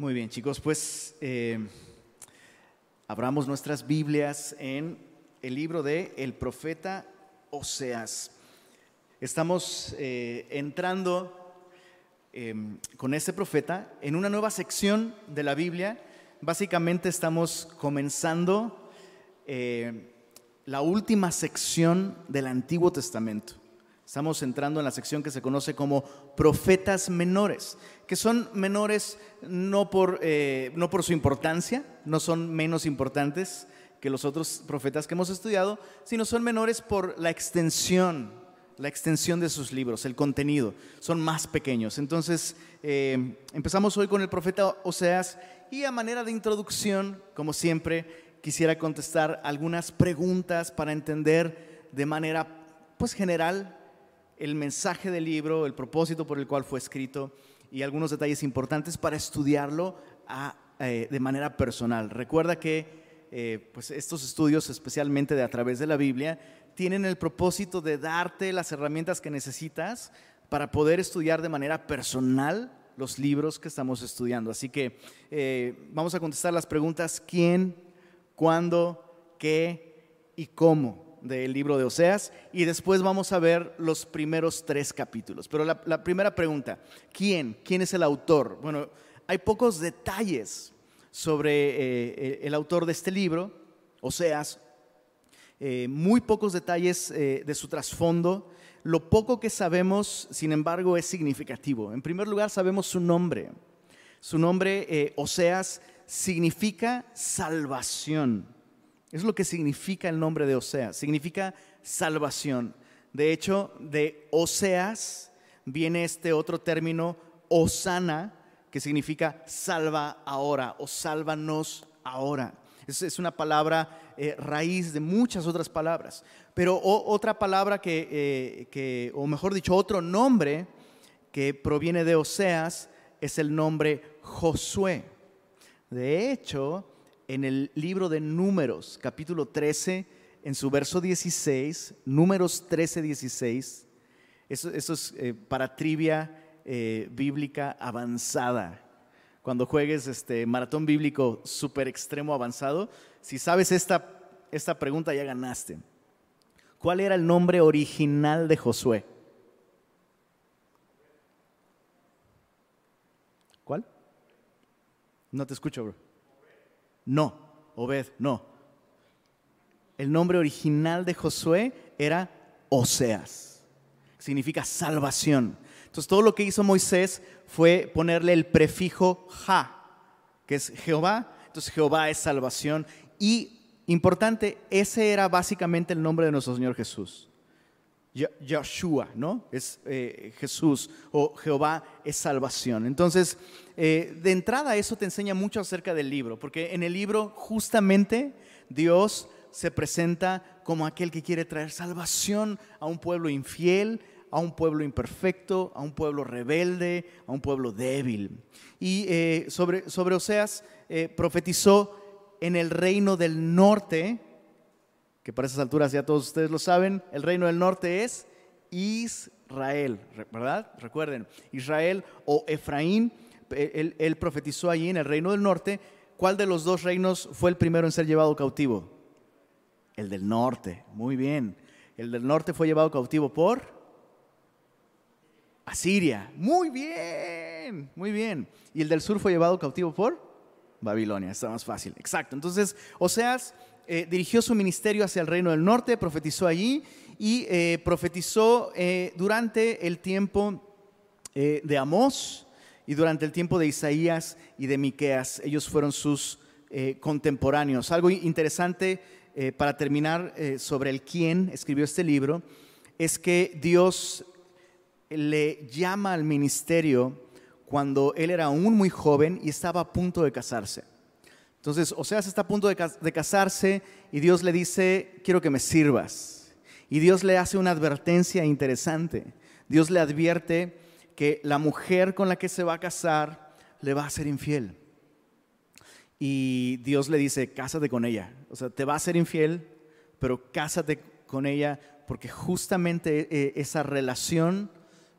Muy bien, chicos, pues eh, abramos nuestras Biblias en el libro de el profeta Oseas. Estamos eh, entrando em, con este profeta en una nueva sección de la Biblia. Básicamente estamos comenzando eh, la última sección del Antiguo Testamento. Estamos entrando en la sección que se conoce como profetas menores, que son menores no por, eh, no por su importancia, no son menos importantes que los otros profetas que hemos estudiado, sino son menores por la extensión, la extensión de sus libros, el contenido, son más pequeños. Entonces, eh, empezamos hoy con el profeta Oseas y a manera de introducción, como siempre, quisiera contestar algunas preguntas para entender de manera pues general el mensaje del libro, el propósito por el cual fue escrito y algunos detalles importantes para estudiarlo eh, de manera personal. Recuerda que eh, pues estos estudios, especialmente de a través de la Biblia, tienen el propósito de darte las herramientas que necesitas para poder estudiar de manera personal los libros que estamos estudiando. Así que eh, vamos a contestar las preguntas quién, cuándo, qué y cómo del libro de Oseas y después vamos a ver los primeros tres capítulos. Pero la, primera pregunta, ¿quién? ¿Quién es el autor? Bueno, hay pocos detalles sobre eh, eh, el autor de este libro, Oseas, eh, muy pocos detalles de su trasfondo. Lo poco que sabemos, sin embargo, es significativo. En primer lugar, sabemos su nombre. Su nombre, Oseas, significa salvación. Es lo que significa el nombre de Oseas, significa salvación. De hecho, de Oseas viene este otro término, Osana, que significa salva ahora o sálvanos ahora. Es, una palabra eh, raíz de muchas otras palabras. Pero otra palabra que, eh, que, o mejor dicho, otro nombre que proviene de Oseas es el nombre Josué. De hecho, en el libro de Números, capítulo 13, en su verso 16, Números 13, 16. Eso, es eh, para trivia eh, bíblica avanzada. Cuando juegues este maratón bíblico super extremo avanzado, si sabes esta, esta pregunta ya ganaste. ¿Cuál era el nombre original de Josué? ¿Cuál? No te escucho, bro. No, Obed, no. El nombre original de Josué era Oseas. Significa salvación. Entonces todo lo que hizo Moisés fue ponerle el prefijo Ja, que es Jehová. Entonces Jehová es salvación. Y importante, ese era básicamente el nombre de nuestro Señor Jesús. Joshua, ¿no? Es eh, Jesús o Jehová es salvación. Entonces, eh, de entrada eso te enseña mucho acerca del libro, porque en el libro justamente Dios se presenta como aquel que quiere traer salvación a un pueblo infiel, a un pueblo imperfecto, a un pueblo rebelde, a un pueblo débil. Y eh, sobre, sobre Oseas profetizó en el reino del norte, que para esas alturas ya todos ustedes lo saben, el reino del norte es Israel, ¿verdad? Recuerden, Israel o Efraín, él, profetizó allí en el reino del norte. ¿Cuál de los dos reinos fue el primero en ser llevado cautivo? El del norte, muy bien. El del norte fue llevado cautivo por Asiria, muy bien, muy bien. Y el del sur fue llevado cautivo por Babilonia, está más fácil, exacto. Entonces, Oseas eh, dirigió su ministerio hacia el reino del norte, profetizó allí y eh, profetizó eh, durante el tiempo de Amós y durante el tiempo de Isaías y de Miqueas. Ellos fueron sus contemporáneos. Algo interesante para terminar sobre el quién escribió este libro es que Dios le llama al ministerio cuando él era aún muy joven y estaba a punto de casarse. Entonces, Oseas está a punto de casarse y Dios le dice, quiero que me sirvas. Y Dios le hace una advertencia interesante. Dios le advierte que la mujer con la que se va a casar le va a ser infiel. Y Dios le dice, cásate con ella. O sea, te va a ser infiel, pero cásate con ella porque justamente eh, esa relación,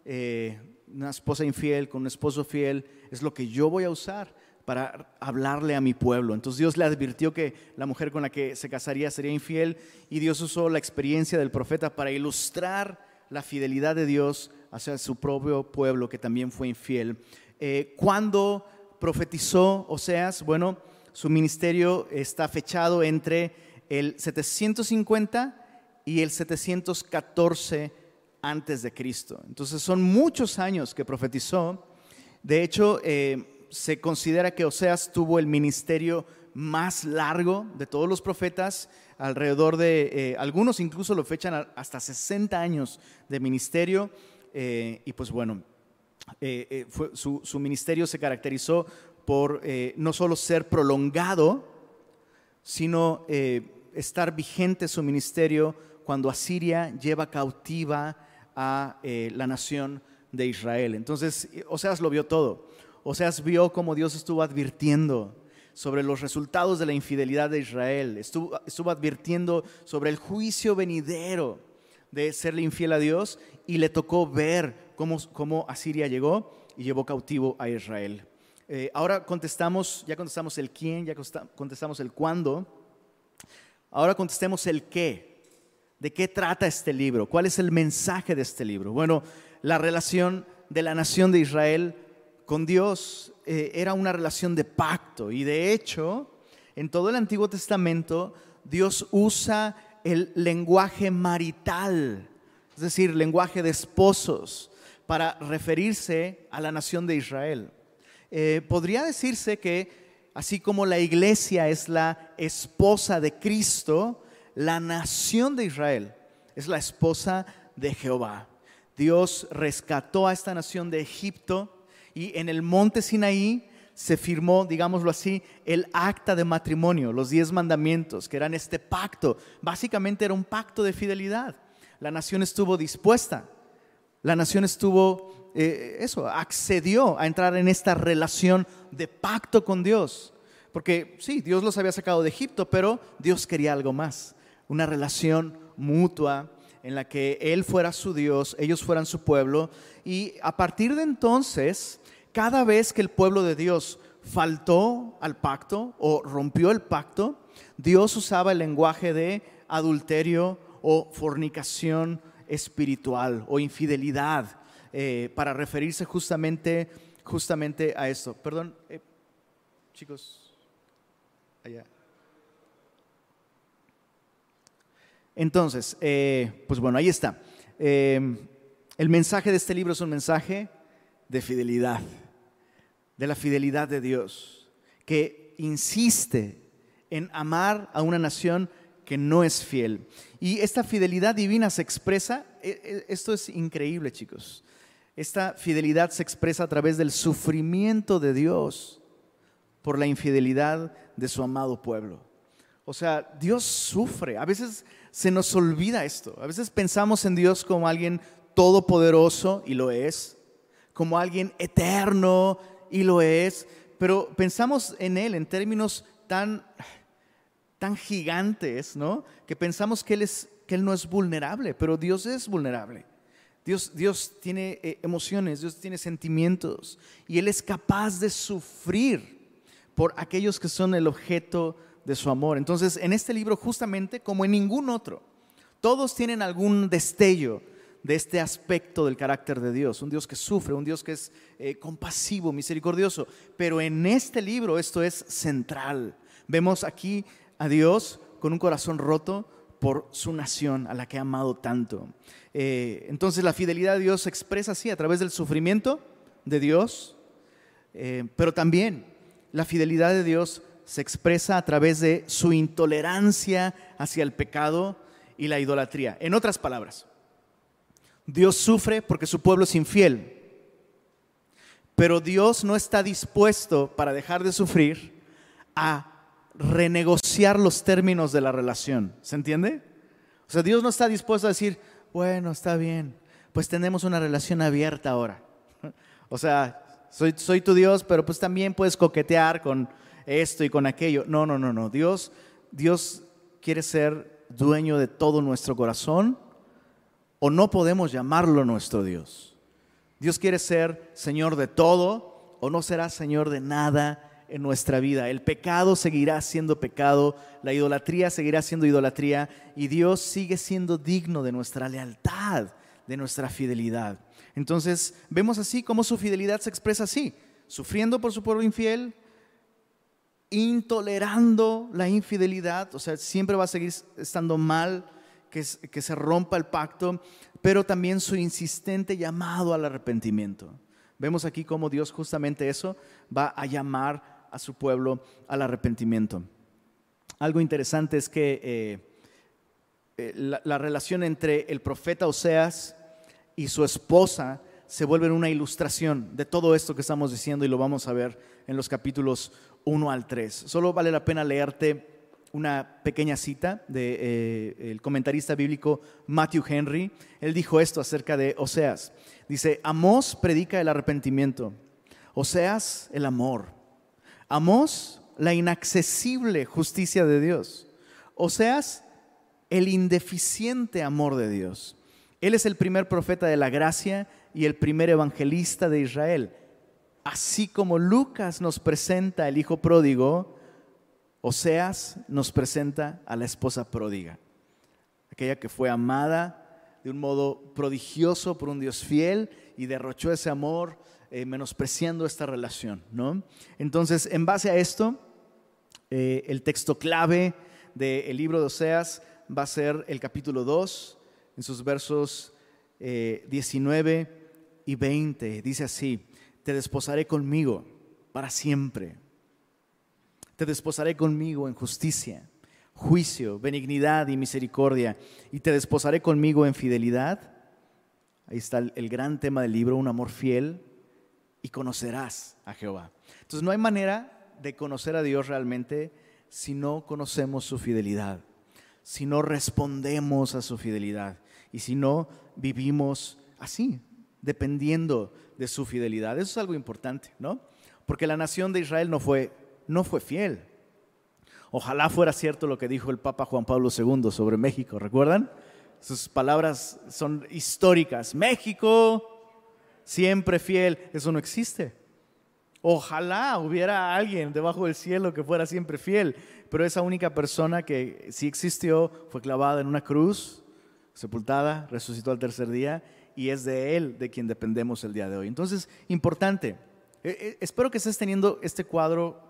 eh, una esposa infiel con un esposo fiel, es lo que yo voy a usar para hablarle a mi pueblo. Entonces Dios le advirtió que la mujer con la que se casaría sería infiel y Dios usó la experiencia del profeta para ilustrar la fidelidad de Dios hacia su propio pueblo que también fue infiel. Eh, cuando profetizó Oseas, bueno, su ministerio está fechado entre el 750 y el 714 antes de Cristo. Entonces son muchos años que profetizó. De hecho, eh, se considera que Oseas tuvo el ministerio más largo de todos los profetas, alrededor de, eh, algunos incluso lo fechan hasta 60 años de ministerio, eh, y pues bueno, eh, su, su, ministerio se caracterizó por no solo ser prolongado, sino estar vigente su ministerio cuando Asiria lleva cautiva a la nación de Israel. Entonces, Oseas lo vio todo. Oseas vio cómo Dios estuvo advirtiendo sobre los resultados de la infidelidad de Israel, estuvo, estuvo advirtiendo sobre el juicio venidero de serle infiel a Dios y le tocó ver cómo, cómo Asiria llegó y llevó cautivo a Israel. Eh, ahora contestamos, ya contestamos el quién, ya contestamos el cuándo, ahora contestemos el qué. ¿De qué trata este libro? ¿Cuál es el mensaje de este libro? Bueno, la relación de la nación de Israel con Dios eh, era una relación de pacto y de hecho en todo el Antiguo Testamento Dios usa el lenguaje marital, es decir, lenguaje de esposos, para referirse a la nación de Israel. Eh, podría decirse que así como la iglesia es la esposa de Cristo, la nación de Israel es la esposa de Jehová. Dios rescató a esta nación de Egipto y en el monte Sinaí se firmó, digámoslo así, el acta de matrimonio, los diez mandamientos, que eran este pacto. Básicamente era un pacto de fidelidad. La nación estuvo dispuesta, la nación estuvo, eh, eso, accedió a entrar en esta relación de pacto con Dios. Porque sí, Dios los había sacado de Egipto, pero Dios quería algo más, una relación mutua en la que Él fuera su Dios, ellos fueran su pueblo. Y a partir de entonces, cada vez que el pueblo de Dios faltó al pacto o rompió el pacto, Dios usaba el lenguaje de adulterio o fornicación espiritual o infidelidad eh, para referirse justamente, justamente a esto. Perdón, eh, chicos, allá. Entonces, eh, pues bueno, ahí está. el mensaje de este libro es un mensaje de fidelidad de la fidelidad de Dios, que insiste en amar a una nación que no es fiel. Y esta fidelidad divina se expresa, e, e, esto es increíble chicos, esta fidelidad se expresa a través del sufrimiento de Dios por la infidelidad de su amado pueblo. O sea, Dios sufre. A veces se nos olvida esto. A veces pensamos en Dios como alguien todopoderoso, y lo es, como alguien eterno y lo es, pero pensamos en Él en términos tan, tan gigantes, ¿no? Que pensamos que Él, es, que él no es vulnerable, pero Dios es vulnerable. Dios, Dios tiene eh, emociones, Dios tiene sentimientos y Él es capaz de sufrir por aquellos que son el objeto de su amor. Entonces, en este libro, justamente como en ningún otro, todos tienen algún destello de este aspecto del carácter de Dios, un Dios que sufre, un Dios que es eh, compasivo, misericordioso. Pero en este libro esto es central. Vemos aquí a Dios con un corazón roto por su nación a la que ha amado tanto. Eh, entonces la fidelidad de Dios se expresa así a través del sufrimiento de Dios, eh, pero también la fidelidad de Dios se expresa a través de su intolerancia hacia el pecado y la idolatría. En otras palabras, Dios sufre porque su pueblo es infiel. Pero Dios no está dispuesto para dejar de sufrir a renegociar los términos de la relación. ¿Se entiende? O sea, Dios no está dispuesto a decir, bueno, está bien, pues tenemos una relación abierta ahora. O sea, soy, soy tu Dios, pero pues también puedes coquetear con esto y con aquello. No, no, no, no. Dios, Dios quiere ser dueño de todo nuestro corazón o no podemos llamarlo nuestro Dios. Dios quiere ser Señor de todo o no será Señor de nada en nuestra vida. El pecado seguirá siendo pecado, la idolatría seguirá siendo idolatría y Dios sigue siendo digno de nuestra lealtad, de nuestra fidelidad. Entonces vemos así cómo su fidelidad se expresa así, sufriendo por su pueblo infiel, intolerando la infidelidad, o sea, siempre va a seguir estando mal que, se rompa el pacto, pero también su insistente llamado al arrepentimiento. Vemos aquí cómo Dios justamente eso va a llamar a su pueblo al arrepentimiento. Algo interesante es que eh, eh, la, la, relación entre el profeta Oseas y su esposa se vuelve una ilustración de todo esto que estamos diciendo y lo vamos a ver en los capítulos 1 al 3. Solo vale la pena leerte una pequeña cita del de, eh, comentarista bíblico Matthew Henry. Él dijo esto acerca de Oseas. Dice, Amós predica el arrepentimiento, Oseas el amor, Amós la inaccesible justicia de Dios, Oseas el indeficiente amor de Dios. Él es el primer profeta de la gracia y el primer evangelista de Israel. Así como Lucas nos presenta el hijo pródigo, Oseas nos presenta a la esposa pródiga, aquella que fue amada de un modo prodigioso por un Dios fiel y derrochó ese amor eh, menospreciando esta relación. ¿no? Entonces, en base a esto, eh, el texto clave del libro de Oseas va a ser el capítulo 2, en sus versos 19 eh, y 20. Dice así, te desposaré conmigo para siempre te desposaré conmigo en justicia, juicio, benignidad y misericordia, y te desposaré conmigo en fidelidad. Ahí está el, gran tema del libro, un amor fiel, y conocerás a Jehová. Entonces no hay manera de conocer a Dios realmente si no conocemos su fidelidad, si no respondemos a su fidelidad y si no vivimos así, dependiendo de su fidelidad. Eso es algo importante, ¿no? Porque la nación de Israel no fue no fue fiel. Ojalá fuera cierto lo que dijo el Papa Juan Pablo II sobre México, ¿recuerdan? Sus palabras son históricas. México, siempre fiel, eso no existe. Ojalá hubiera alguien debajo del cielo que fuera siempre fiel, pero esa única persona que sí existió fue clavada en una cruz, sepultada, resucitó al tercer día y es de él de quien dependemos el día de hoy. Entonces, importante, eh, eh, espero que estés teniendo este cuadro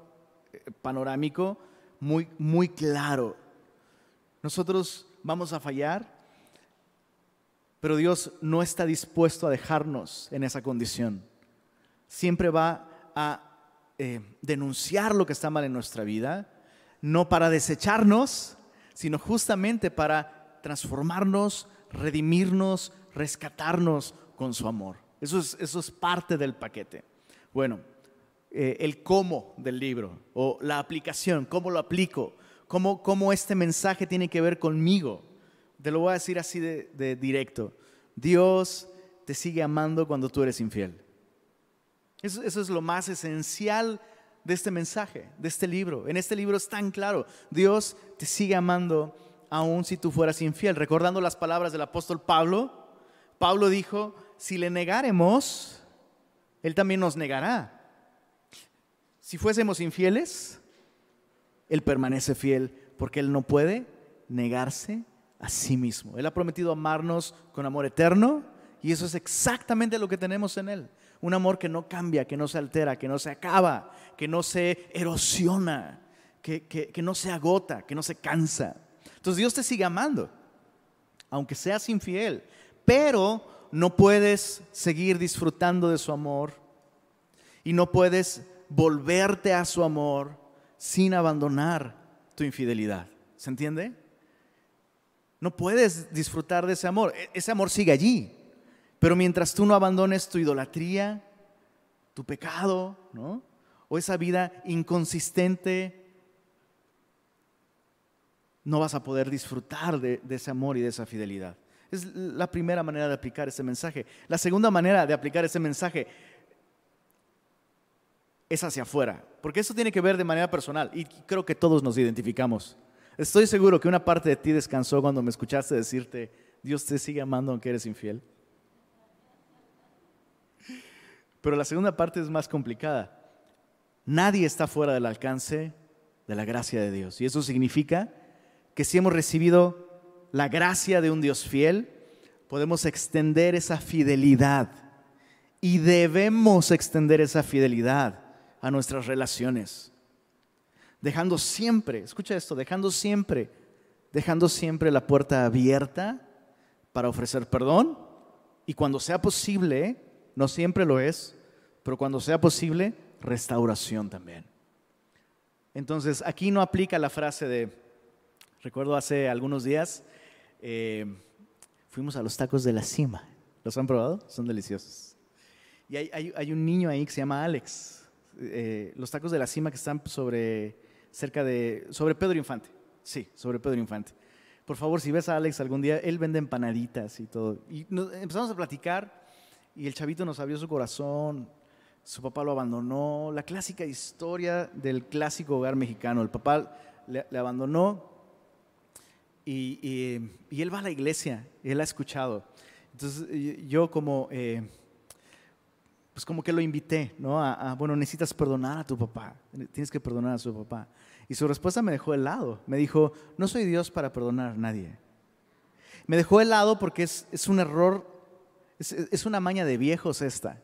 panorámico muy, muy claro. Nosotros vamos a fallar, pero Dios no está dispuesto a dejarnos en esa condición. Siempre va a eh, denunciar lo que está mal en nuestra vida, no para desecharnos, sino justamente para transformarnos, redimirnos, rescatarnos con su amor. Eso es, eso es parte del paquete. Bueno, eh, el cómo del libro o la aplicación, cómo lo aplico, cómo, cómo este mensaje tiene que ver conmigo. Te lo voy a decir así de, directo. Dios te sigue amando cuando tú eres infiel. Eso, eso, es lo más esencial de este mensaje, de este libro. En este libro es tan claro. Dios te sigue amando aun si tú fueras infiel. Recordando las palabras del apóstol Pablo, Pablo dijo, si le negáremos, Él también nos negará. Si fuésemos infieles, Él permanece fiel porque Él no puede negarse a sí mismo. Él ha prometido amarnos con amor eterno y eso es exactamente lo que tenemos en Él. Un amor que no cambia, que no se altera, que no se acaba, que no se erosiona, que, que no se agota, que no se cansa. Entonces Dios te sigue amando, aunque seas infiel, pero no puedes seguir disfrutando de su amor y no puedes volverte a su amor sin abandonar tu infidelidad. ¿Se entiende? No puedes disfrutar de ese amor. E-, ese amor sigue allí. Pero mientras tú no abandones tu idolatría, tu pecado, ¿no? O esa vida inconsistente, no vas a poder disfrutar de, de, ese amor y de esa fidelidad. Es la primera manera de aplicar ese mensaje. La segunda manera de aplicar ese mensaje es hacia afuera, porque eso tiene que ver de manera personal y creo que todos nos identificamos. Estoy seguro que una parte de ti descansó cuando me escuchaste decirte, Dios te sigue amando aunque eres infiel. Pero la segunda parte es más complicada. Nadie está fuera del alcance de la gracia de Dios. Y eso significa que si hemos recibido la gracia de un Dios fiel, podemos extender esa fidelidad. Y debemos extender esa fidelidad a nuestras relaciones. Dejando siempre, escucha esto, dejando siempre, dejando siempre la puerta abierta para ofrecer perdón. Y cuando sea posible, no siempre lo es, pero cuando sea posible, restauración también. Entonces, aquí no aplica la frase de, recuerdo hace algunos días, eh, fuimos a los tacos de la cima. ¿Los han probado? Son deliciosos. Y hay, un niño ahí que se llama Alex. Eh, los tacos de la cima que están sobre, cerca de, sobre Pedro Infante. Sí, sobre Pedro Infante. Por favor, si ves a Alex algún día, él vende empanaditas y todo. Y empezamos a platicar y el chavito nos abrió su corazón, su papá lo abandonó, la clásica historia del clásico hogar mexicano. El papá le, abandonó y, él va a la iglesia, y él ha escuchado. Entonces yo como, eh, pues como que lo invité, ¿no? A, bueno, necesitas perdonar a tu papá, tienes que perdonar a su papá. Y su respuesta me dejó helado. Me dijo, no soy Dios para perdonar a nadie. Me dejó helado porque es, un error, es, es una maña de viejos esta,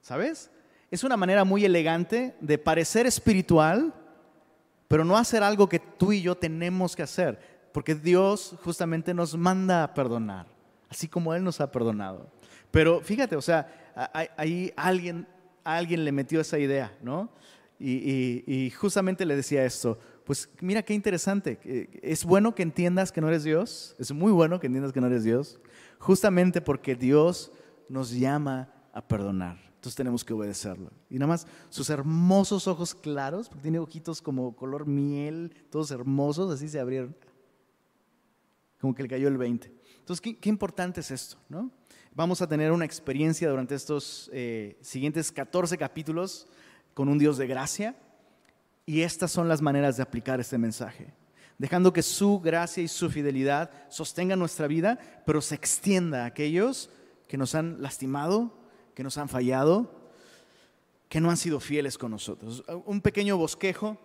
¿sabes? es una manera muy elegante de parecer espiritual, pero no hacer algo que tú y yo tenemos que hacer, porque Dios justamente nos manda a perdonar, así como Él nos ha perdonado. Pero fíjate, o sea, ahí alguien, alguien le metió esa idea, ¿no? Y, justamente le decía esto, pues mira qué interesante, es bueno que entiendas que no eres Dios, es muy bueno que entiendas que no eres Dios, justamente porque Dios nos llama a perdonar. Entonces tenemos que obedecerlo. Y nada más sus hermosos ojos claros, porque tiene ojitos como color miel, todos hermosos, así se abrieron. Como que le cayó el 20. Entonces, qué, importante es esto, ¿no? Vamos a tener una experiencia durante estos eh, siguientes 14 capítulos con un Dios de gracia. Y estas son las maneras de aplicar este mensaje. Dejando que su gracia y su fidelidad sostengan nuestra vida, pero se extienda a aquellos que nos han lastimado, que nos han fallado, que no han sido fieles con nosotros. Un pequeño bosquejo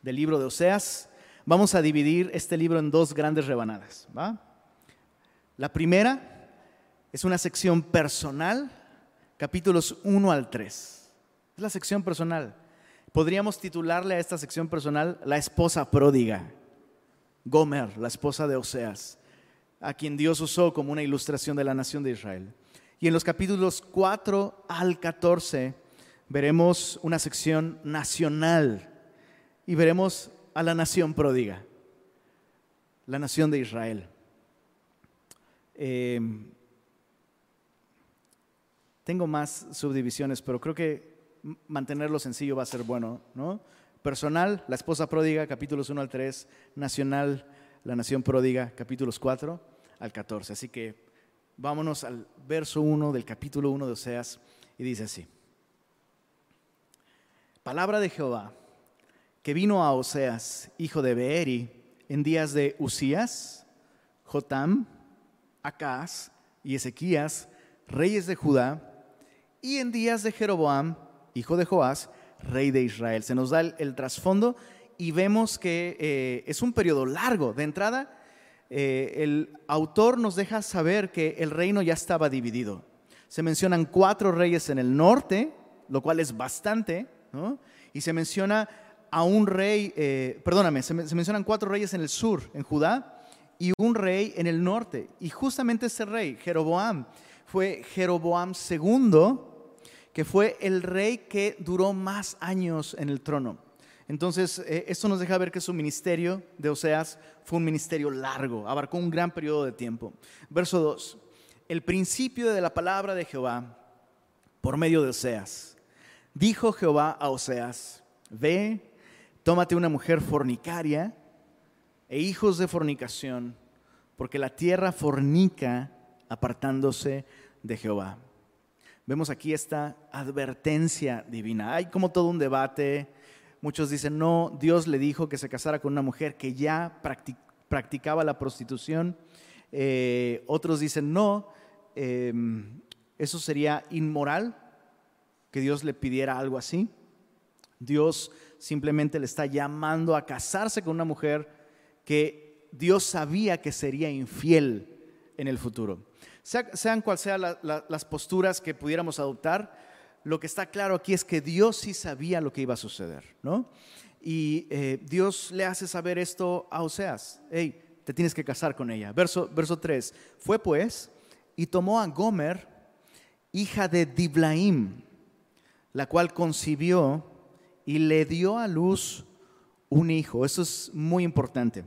del libro de Oseas. Vamos a dividir este libro en dos grandes rebanadas. La primera es una sección personal, capítulos 1 al 3. Es la sección personal. Podríamos titularle a esta sección personal La esposa pródiga. Gomer, la esposa de Oseas, a quien Dios usó como una ilustración de la nación de Israel. Y en los capítulos 4 al 14 veremos una sección nacional y veremos a la nación pródiga, la nación de Israel. Em, tengo más subdivisiones, pero creo que mantenerlo sencillo va a ser bueno, ¿no? Personal, la esposa pródiga, capítulos 1 al 3, nacional, la nación pródiga, capítulos 4 al 14. Así que Vámonos al verso 1 del capítulo 1 de Oseas y dice así. Palabra de Jehová que vino a Oseas, hijo de Beeri, en días de Usías, Jotam, Acaz y Ezequías, reyes de Judá, y en días de Jeroboam, hijo de Joás, rey de Israel. Se nos da el, trasfondo y vemos que eh, es un periodo largo. De entrada, eh, el autor nos deja saber que el reino ya estaba dividido. Se mencionan cuatro reyes en el norte, lo cual es bastante, y se menciona a un rey, eh, perdóname, se, mencionan cuatro reyes en el sur, en Judá, y un rey en el norte. Y justamente ese rey, Jeroboam, fue Jeroboam II, que fue el rey que duró más años en el trono. Entonces, eh, esto nos deja ver que su ministerio de Oseas fue un ministerio largo, abarcó un gran periodo de tiempo. Verso 2. El principio de la palabra de Jehová por medio de Oseas. Dijo Jehová a Oseas, ve, tómate una mujer fornicaria e hijos de fornicación, porque la tierra fornica apartándose de Jehová. Vemos aquí esta advertencia divina. Hay como todo un debate Muchos dicen, no, Dios le dijo que se casara con una mujer que ya practicaba la prostitución. Eh, otros dicen, no, em, eso sería inmoral, que Dios le pidiera algo así. Dios simplemente le está llamando a casarse con una mujer que Dios sabía que sería infiel en el futuro. sean cual sean las posturas que pudiéramos adoptar, lo que está claro aquí es que Dios sí sabía lo que iba a suceder, ¿no? Y eh, Dios le hace saber esto a Oseas, hey, te tienes que casar con ella. Verso, verso 3, fue pues y tomó a Gomer, hija de Diblaim, la cual concibió y le dio a luz un hijo. Eso es muy importante.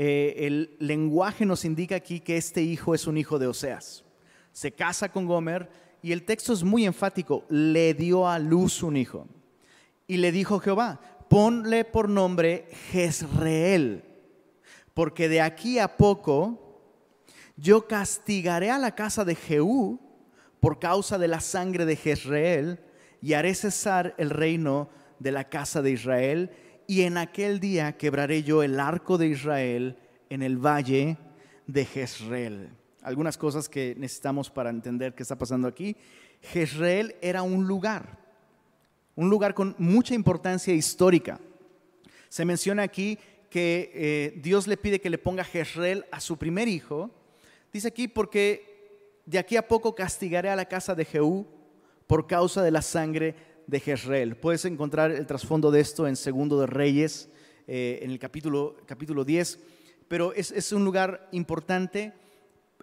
Eh, el lenguaje nos indica aquí que este hijo es un hijo de Oseas. Se casa con Gomer y el texto es muy enfático. Le dio a luz un hijo. Y le dijo Jehová, ponle por nombre Jezreel, porque de aquí a poco yo castigaré a la casa de Jehú por causa de la sangre de Jezreel y haré cesar el reino de la casa de Israel, y en aquel día quebraré yo el arco de Israel en el valle de Jezreel. Algunas cosas que necesitamos para entender qué está pasando aquí. Jezreel era un lugar, un lugar con mucha importancia histórica. Se menciona aquí que eh, Dios le pide que le ponga Jezreel a su primer hijo. Dice aquí, porque de aquí a poco castigaré a la casa de Jehú por causa de la sangre de Jezreel. Puedes encontrar el trasfondo de esto en Segundo de Reyes, eh, en el capítulo, capítulo 10, pero es, es un lugar importante,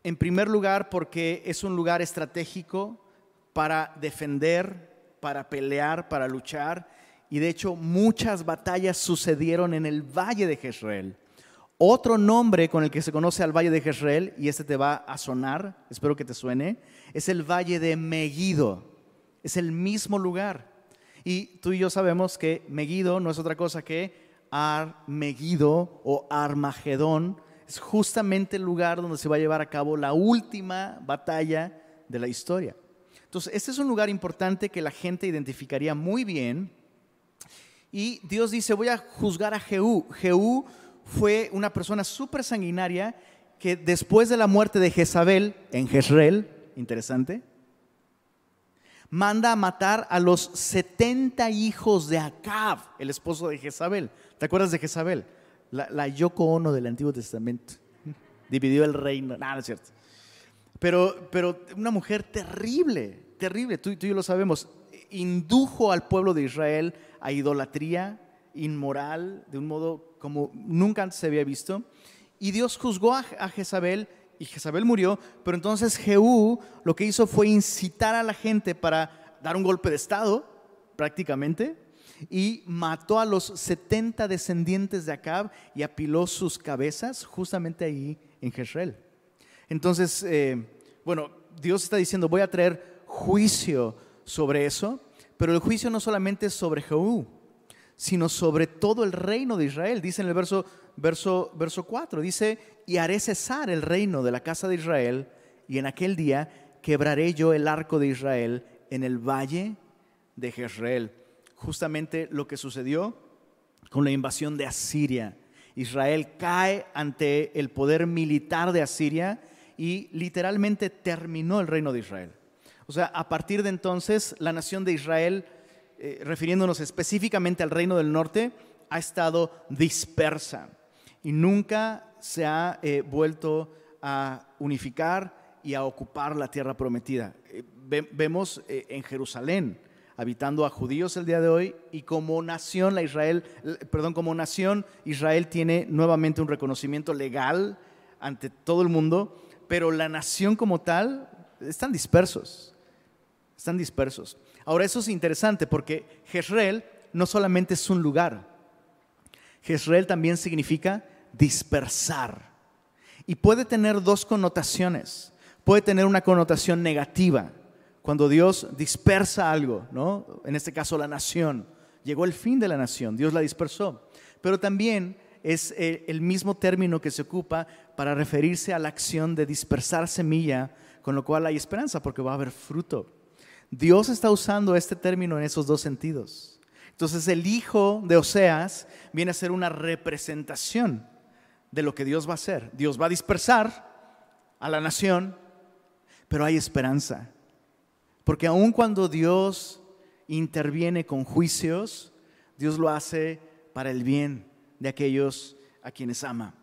en primer lugar porque es un lugar estratégico para defender, para pelear, para luchar, y de hecho muchas batallas sucedieron en el valle de Jezreel. Otro nombre con el que se conoce al valle de Jezreel, y este te va a sonar, espero que te suene, es el valle de Megiddo es el mismo lugar. Y tú y yo sabemos que Megiddo no es otra cosa que Armegido o Armagedón. Es justamente el lugar donde se va a llevar a cabo la última batalla de la historia. Entonces, este es un lugar importante que la gente identificaría muy bien. Y Dios dice, voy a juzgar a Jehú. Jehú fue una persona súper sanguinaria que después de la muerte de Jezabel en Jezreel, interesante, manda a matar a los 70 hijos de Acab, el esposo de Jezabel. ¿Te acuerdas de Jezabel? La, la Yoko Ono del Antiguo Testamento. Dividió el reino. Nada, es cierto. Pero, pero una mujer terrible, terrible, tú, tú y yo lo sabemos. Indujo al pueblo de Israel a idolatría inmoral de un modo como nunca antes se había visto. Y Dios juzgó a, a Jezabel y Jezabel murió, pero entonces Jehú lo que hizo fue incitar a la gente para dar un golpe de Estado, prácticamente, y mató a los 70 descendientes de Acab y apiló sus cabezas justamente ahí en Jezreel. Entonces, eh, bueno, Dios está diciendo, voy a traer juicio sobre eso, pero el juicio no solamente es sobre Jehú, sino sobre todo el reino de Israel. Dice en el verso, verso, verso 4, dice, y haré cesar el reino de la casa de Israel, y en aquel día quebraré yo el arco de Israel en el valle de Jezreel. Justamente lo que sucedió con la invasión de Asiria. Israel cae ante el poder militar de Asiria y literalmente terminó el reino de Israel. O sea, a partir de entonces la nación de Israel eh, refiriéndonos específicamente al reino del norte, ha estado dispersa y nunca se ha eh, vuelto a unificar y a ocupar la tierra prometida. Eh, vemos en Jerusalén habitando a judíos el día de hoy y como nación la Israel, perdón, como nación Israel tiene nuevamente un reconocimiento legal ante todo el mundo, pero la nación como tal están dispersos. Están dispersos. Ahora eso es interesante porque Jezreel no solamente es un lugar, Jezreel también significa dispersar. Y puede tener dos connotaciones. Puede tener una connotación negativa, cuando Dios dispersa algo, ¿no? En este caso la nación. Llegó el fin de la nación, Dios la dispersó. Pero también es eh, el mismo término que se ocupa para referirse a la acción de dispersar semilla, con lo cual hay esperanza porque va a haber fruto. Dios está usando este término en esos dos sentidos. Entonces el hijo de Oseas viene a ser una representación de lo que Dios va a hacer. Dios va a dispersar a la nación, pero hay esperanza. Porque aun cuando Dios interviene con juicios, Dios lo hace para el bien de aquellos a quienes ama.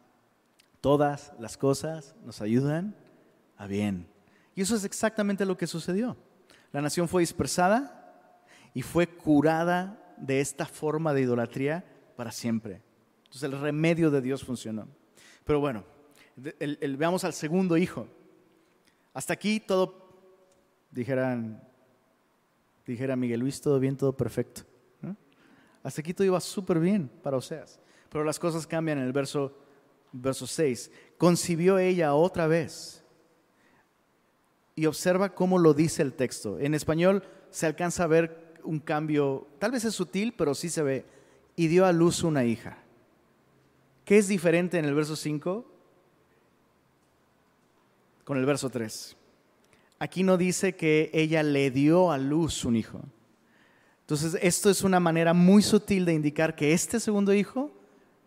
Todas las cosas nos ayudan a bien. Y eso es exactamente lo que sucedió. La nación fue dispersada y fue curada de esta forma de idolatría para siempre. Entonces el remedio de Dios funcionó. Pero bueno, veamos al segundo hijo. Hasta aquí todo, dijeran, dijera Miguel Luis, todo bien, todo perfecto. Hasta aquí todo iba súper bien para Oseas. Pero las cosas cambian en el verso, verso 6. Concibió ella otra vez. Y observa cómo lo dice el texto. En español se alcanza a ver un cambio, tal vez es sutil, pero sí se ve. Y dio a luz una hija. ¿Qué es diferente en el verso 5 con el verso 3? Aquí no dice que ella le dio a luz un hijo. Entonces, esto es una manera muy sutil de indicar que este segundo hijo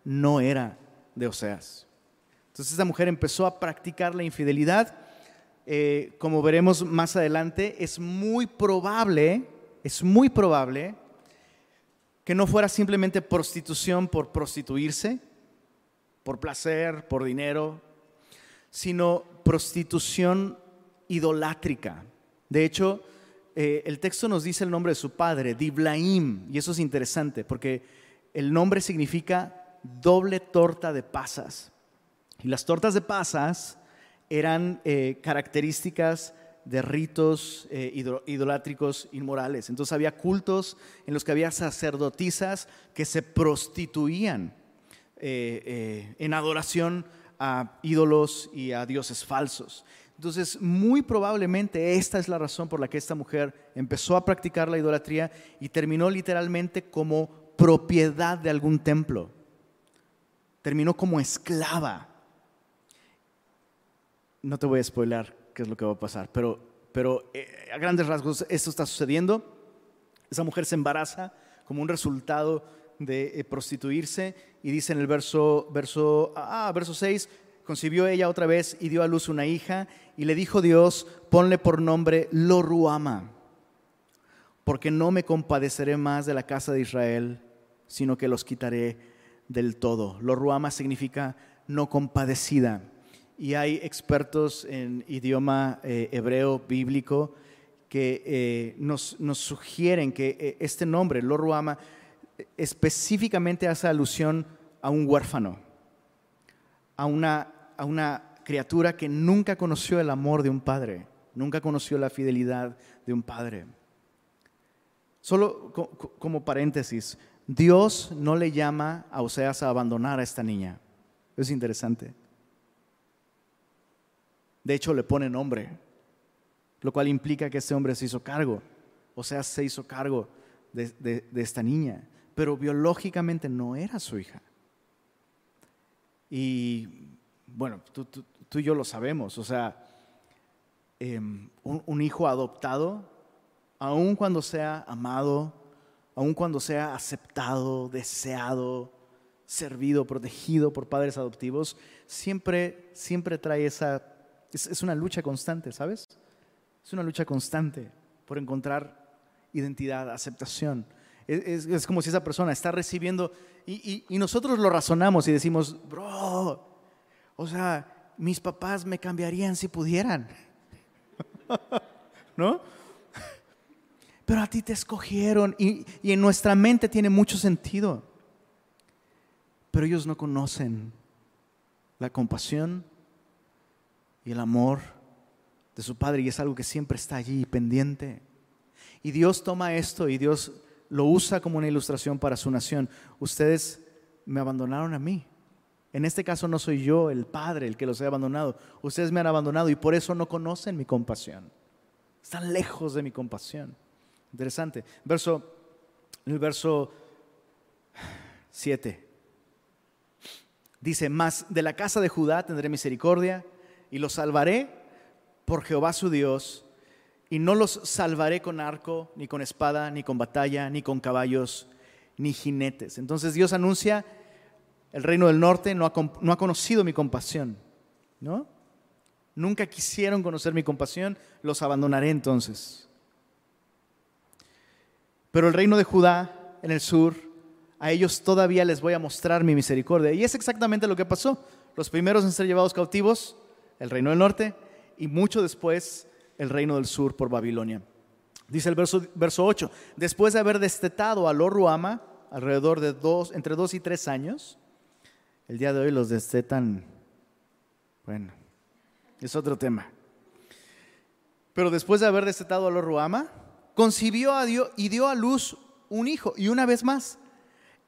no era de Oseas. Entonces, esta mujer empezó a practicar la infidelidad. Eh, como veremos más adelante, es muy probable, es muy probable que no fuera simplemente prostitución por prostituirse, por placer, por dinero, sino prostitución idolátrica. De hecho, eh, el texto nos dice el nombre de su padre, Diblaim, y eso es interesante porque el nombre significa doble torta de pasas. Y las tortas de pasas eran eh, características de ritos eh, idolátricos inmorales. Entonces había cultos en los que había sacerdotisas que se prostituían en adoración a ídolos y a dioses falsos. Entonces, muy probablemente esta es la razón por la que esta mujer empezó a practicar la idolatría y terminó literalmente como propiedad de algún templo. Terminó como esclava. No te voy a spoiler qué es lo que va a pasar, pero, pero eh, a grandes rasgos esto está sucediendo. Esa mujer se embaraza como un resultado de eh, prostituirse y dice en el verso, verso, ah, verso 6, concibió ella otra vez y dio a luz una hija y le dijo Dios, ponle por nombre Loruama, porque no me compadeceré más de la casa de Israel, sino que los quitaré del todo. Loruama significa no compadecida. Y hay expertos en idioma eh, hebreo bíblico que eh, nos, sugieren que este nombre, Loruama, específicamente hace alusión a un huérfano, a una a una criatura que nunca conoció el amor de un padre, nunca conoció la fidelidad de un padre. Solo como paréntesis, Dios no le llama a Oseas a abandonar a esta niña. Es interesante. De hecho, le pone nombre, lo cual implica que este hombre se hizo cargo. Oseas se hizo cargo de, de esta niña, pero biológicamente no era su hija. Y bueno, tú, y yo lo sabemos, o sea, em, un, hijo adoptado, aun cuando sea amado, aun cuando sea aceptado, deseado, servido, protegido por padres adoptivos, siempre, siempre trae esa, es, una lucha constante, ¿sabes? Es una lucha constante por encontrar identidad, aceptación. Es, como si esa persona está recibiendo y, y, nosotros lo razonamos y decimos, bro, o sea, mis papás me cambiarían si pudieran. ¿No? Pero a ti te escogieron y, en nuestra mente tiene mucho sentido. Pero ellos no conocen la compasión y el amor de su padre y es algo que siempre está allí pendiente. Y Dios toma esto y Dios lo usa como una ilustración para su nación. Ustedes me abandonaron a mí. En este caso no soy yo el Padre el que los he abandonado. Ustedes me han abandonado y por eso no conocen mi compasión. Están lejos de mi compasión. Interesante. Verso, el verso 7. Dice, más de la casa de Judá tendré misericordia y los salvaré por Jehová su Dios y no los salvaré con arco, ni con espada, ni con batalla, ni con caballos, ni jinetes. Entonces Dios anuncia el reino del norte no ha, conocido mi compasión, ¿no? Nunca quisieron conocer mi compasión, los abandonaré entonces. Pero el reino de Judá en el sur, a ellos todavía les voy a mostrar mi misericordia. Y es exactamente lo que pasó. Los primeros en ser llevados cautivos, el reino del norte, y mucho después el reino del sur por Babilonia. Dice el verso, verso 8, después de haber destetado a Loruama, alrededor de dos, entre dos y tres años, el día de hoy los destetan, bueno, es otro tema. Pero después de haber destetado a Loruama, concibió a Dios y dio a luz un hijo. Y una vez más,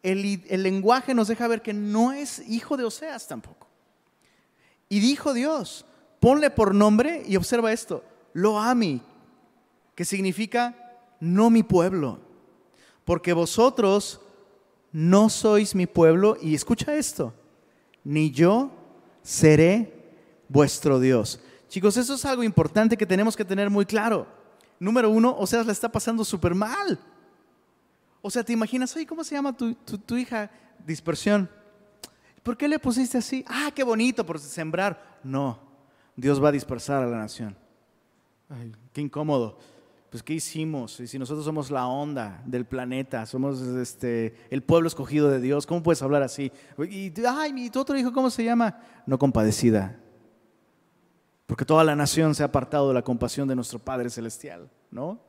el, el lenguaje nos deja ver que no es hijo de Oseas tampoco. Y dijo Dios, ponle por nombre, y observa esto, lo ami, que significa no mi pueblo, porque vosotros no sois mi pueblo, y escucha esto, ni yo seré vuestro Dios. Chicos, eso es algo importante que tenemos que tener muy claro. Número uno, o sea, la está pasando súper mal. O sea, te imaginas, oye, ¿cómo se llama tu, tu hija? Dispersión. ¿Por qué le pusiste así? Ah, qué bonito, por sembrar. No, Dios va a dispersar a la nación. Ay, qué incómodo. Pues, ¿qué hicimos? Y si nosotros somos la onda del planeta, somos este, el pueblo escogido de Dios, ¿cómo puedes hablar así? Y, ay, mi tu otro hijo, ¿cómo se llama? No compadecida. Porque toda la nación se ha apartado de la compasión de nuestro Padre Celestial, ¿no?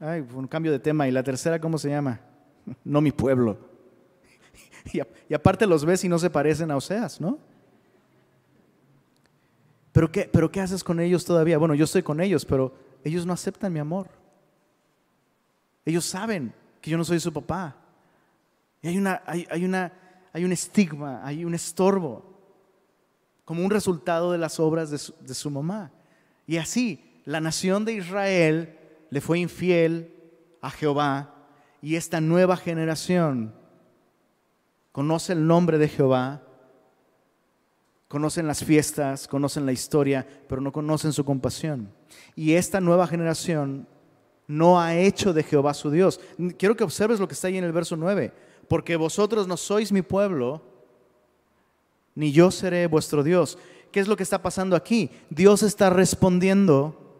Ay, un cambio de tema. ¿Y la tercera cómo se llama? No mi pueblo. Y, y aparte los ves y no se parecen a Oseas, ¿no? ¿Pero qué, ¿Pero qué haces con ellos todavía? Bueno, yo estoy con ellos, pero ellos no aceptan mi amor. Ellos saben que yo no soy su papá. Y hay, una, hay, una, hay un estigma, hay un estorbo, como un resultado de las obras de su, de su mamá. Y así, la nación de Israel le fue infiel a Jehová y esta nueva generación conoce el nombre de Jehová Conocen las fiestas, conocen la historia, pero no conocen su compasión. Y esta nueva generación no ha hecho de Jehová su Dios. Quiero que observes lo que está ahí en el verso 9. Porque vosotros no sois mi pueblo, ni yo seré vuestro Dios. ¿Qué es lo que está pasando aquí? Dios está respondiendo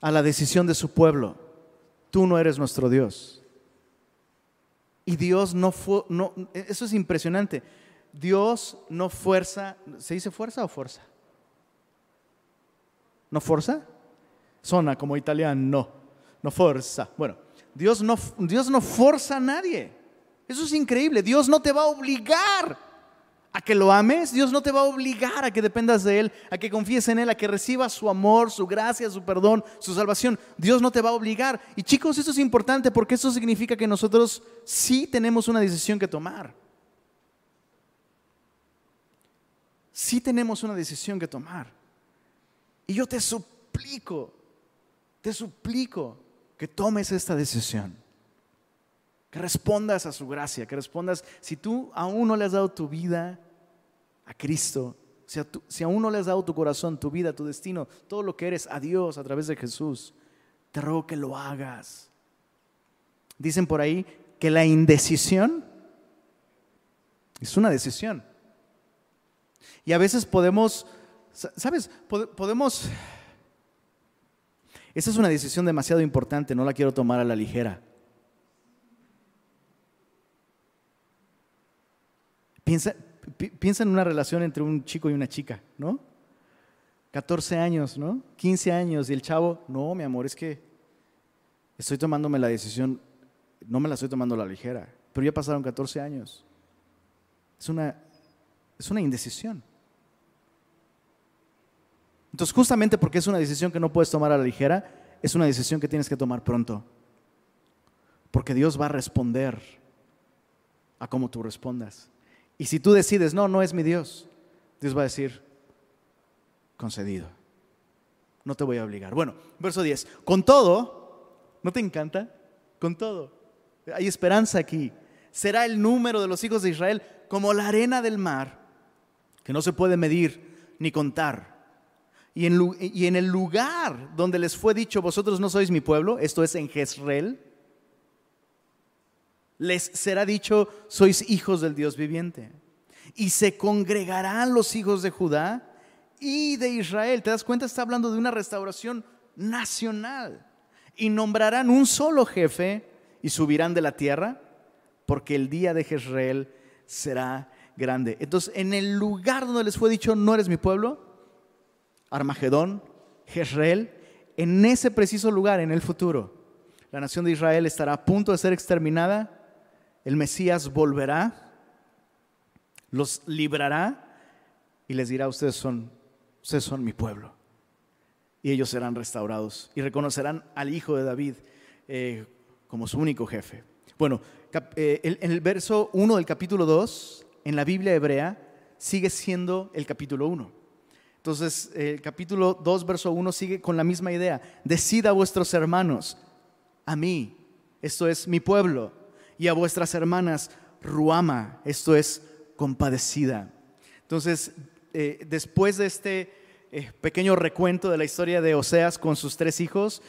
a la decisión de su pueblo. Tú no eres nuestro Dios. Y Dios no fue, no, eso es impresionante. Dios no fuerza, ¿se dice fuerza o fuerza? ¿No fuerza? Zona como italiano, no, no fuerza. Bueno, Dios no, Dios no forza a nadie. Eso es increíble. Dios no te va a obligar a que lo ames. Dios no te va a obligar a que dependas de Él, a que confíes en Él, a que recibas su amor, su gracia, su perdón, su salvación. Dios no te va a obligar. Y chicos, eso es importante porque eso significa que nosotros sí tenemos una decisión que tomar. Sí tenemos una decisión que tomar. Y yo te suplico, te suplico que tomes esta decisión. Que respondas a su gracia, que respondas, si tú aún no le has dado tu vida a Cristo, si, si aún no le has dado tu corazón, tu vida, tu destino, todo lo que eres a Dios a través de Jesús, te ruego que lo hagas. Dicen por ahí que la indecisión es una decisión. Y a veces podemos, ¿sabes? Podemos... Esa es una decisión demasiado importante, no la quiero tomar a la ligera. Piensa, piensa en una relación entre un chico y una chica, ¿no? 14 años, ¿no? 15 años y el chavo, no, mi amor, es que estoy tomándome la decisión, no me la estoy tomando a la ligera, pero ya pasaron 14 años. Es una, es una indecisión. Entonces, justamente porque es una decisión que no puedes tomar a la ligera, es una decisión que tienes que tomar pronto. Porque Dios va a responder a cómo tú respondas. Y si tú decides, no, no es mi Dios, Dios va a decir, concedido. No te voy a obligar. Bueno, verso 10. Con todo, ¿no te encanta? Con todo. Hay esperanza aquí. Será el número de los hijos de Israel como la arena del mar, que no se puede medir ni contar y en, el lugar donde les fue dicho, vosotros no sois mi pueblo, esto es en Jezreel, les será dicho, sois hijos del Dios viviente. Y se congregarán los hijos de Judá y de Israel. ¿Te das cuenta? Está hablando de una restauración nacional. y nombrarán un solo jefe y subirán de la tierra, porque el día de Jezreel será grande. Entonces, en el lugar donde les fue dicho, no eres mi pueblo, Armagedón, Jezreel, en ese preciso lugar, en el futuro, la nación de Israel estará a punto de ser exterminada, el Mesías volverá, los librará y les dirá, ustedes son, ustedes son mi pueblo. Y ellos serán restaurados y reconocerán al Hijo de David eh, como su único jefe. Bueno, eh, en el verso 1 del capítulo 2, en la Biblia hebrea, sigue siendo el capítulo 1. Entonces, el capítulo 2, verso 1 sigue con la misma idea. Decid a vuestros hermanos, a mí, esto es mi pueblo, y a vuestras hermanas, Ruama, esto es compadecida. Entonces, eh, después de este eh, pequeño recuento de la historia de Oseas con sus tres hijos,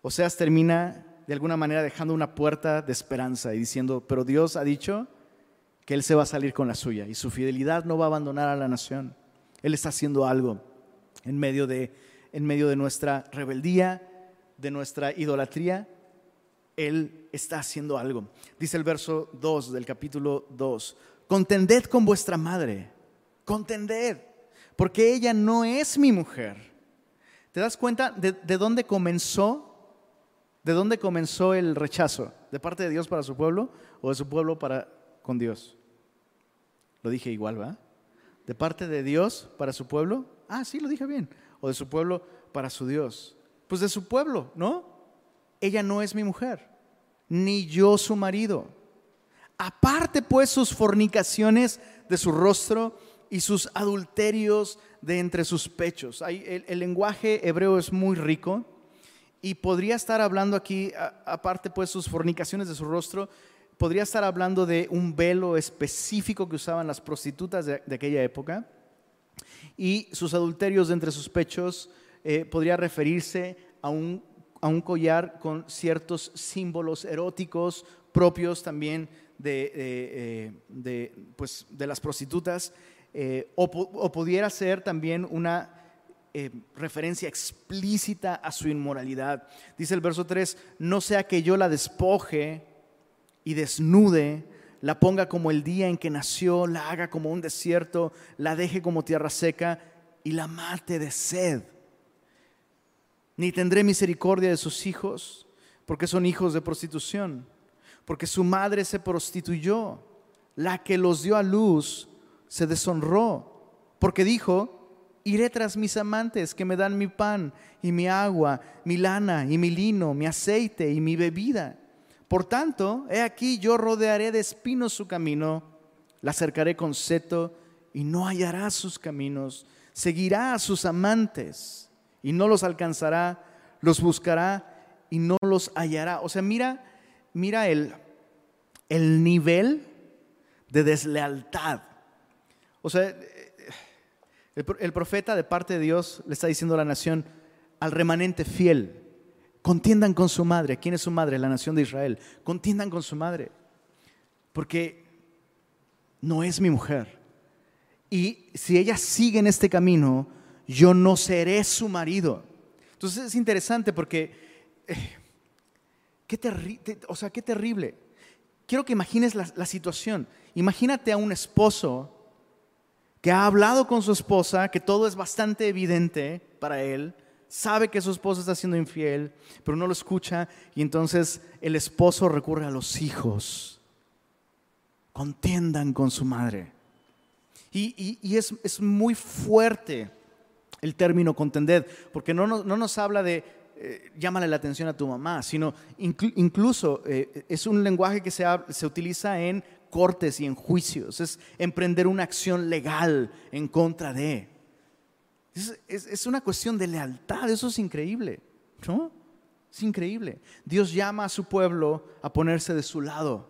Oseas termina de alguna manera dejando una puerta de esperanza y diciendo, pero Dios ha dicho que Él se va a salir con la suya y su fidelidad no va a abandonar a la nación. Él está haciendo algo en medio de, en medio de nuestra rebeldía, de nuestra idolatría. Él está haciendo algo. Dice el verso 2 del capítulo 2, contended con vuestra madre, contended, porque ella no es mi mujer. ¿Te das cuenta de, de dónde comenzó? ¿De dónde comenzó el rechazo? ¿De parte de Dios para su pueblo o de su pueblo para con Dios? Lo dije igual, ¿va? ¿De parte de Dios para su pueblo? Ah, sí, lo dije bien. ¿O de su pueblo para su Dios? Pues de su pueblo, ¿no? Ella no es mi mujer, ni yo su marido. Aparte pues sus fornicaciones de su rostro y sus adulterios de entre sus pechos. El, lenguaje hebreo es muy rico y podría estar hablando aquí, aparte pues sus fornicaciones de su rostro, podría estar hablando de un velo específico que usaban las prostitutas de, aquella época y sus adulterios de entre sus pechos eh, podría referirse a un, a un, collar con ciertos símbolos eróticos propios también de, eh, de, pues, de las prostitutas eh, o, o, pudiera ser también una referencia explícita a su inmoralidad. Dice el verso 3, no sea que yo la despoje y desnude, la ponga como el día en que nació, la haga como un desierto, la deje como tierra seca y la mate de sed. Ni tendré misericordia de sus hijos, porque son hijos de prostitución, porque su madre se prostituyó, la que los dio a luz se deshonró, porque dijo, iré tras mis amantes que me dan mi pan y mi agua, mi lana y mi lino, mi aceite y mi bebida por tanto, he aquí yo rodearé de espinos su camino, la cercaré con seto y no hallará sus caminos, seguirá a sus amantes y no los alcanzará, los buscará y no los hallará. O sea, mira, mira el, el nivel de deslealtad. O sea, el profeta de parte de Dios le está diciendo a la nación, al remanente fiel, Contiendan con su madre. ¿Quién es su madre? La nación de Israel. Contiendan con su madre. Porque no es mi mujer. Y si ella sigue en este camino, yo no seré su marido. Entonces es interesante porque, eh, qué, o sea, qué terrible. Quiero que imagines la situación. Imagínate a un esposo que ha hablado con su esposa, que todo es bastante evidente para él, sabe que su esposo está siendo infiel, pero no lo escucha y entonces el esposo recurre a los hijos. Contiendan con su madre. Y, es, muy fuerte el término contender, porque no, nos habla de eh, llámale la atención a tu mamá, sino incluso eh, es un lenguaje que se, se utiliza en cortes y en juicios, es emprender una acción legal en contra de. Es, una cuestión de lealtad, eso es increíble, ¿no? Es increíble. Dios llama a su pueblo a ponerse de su lado,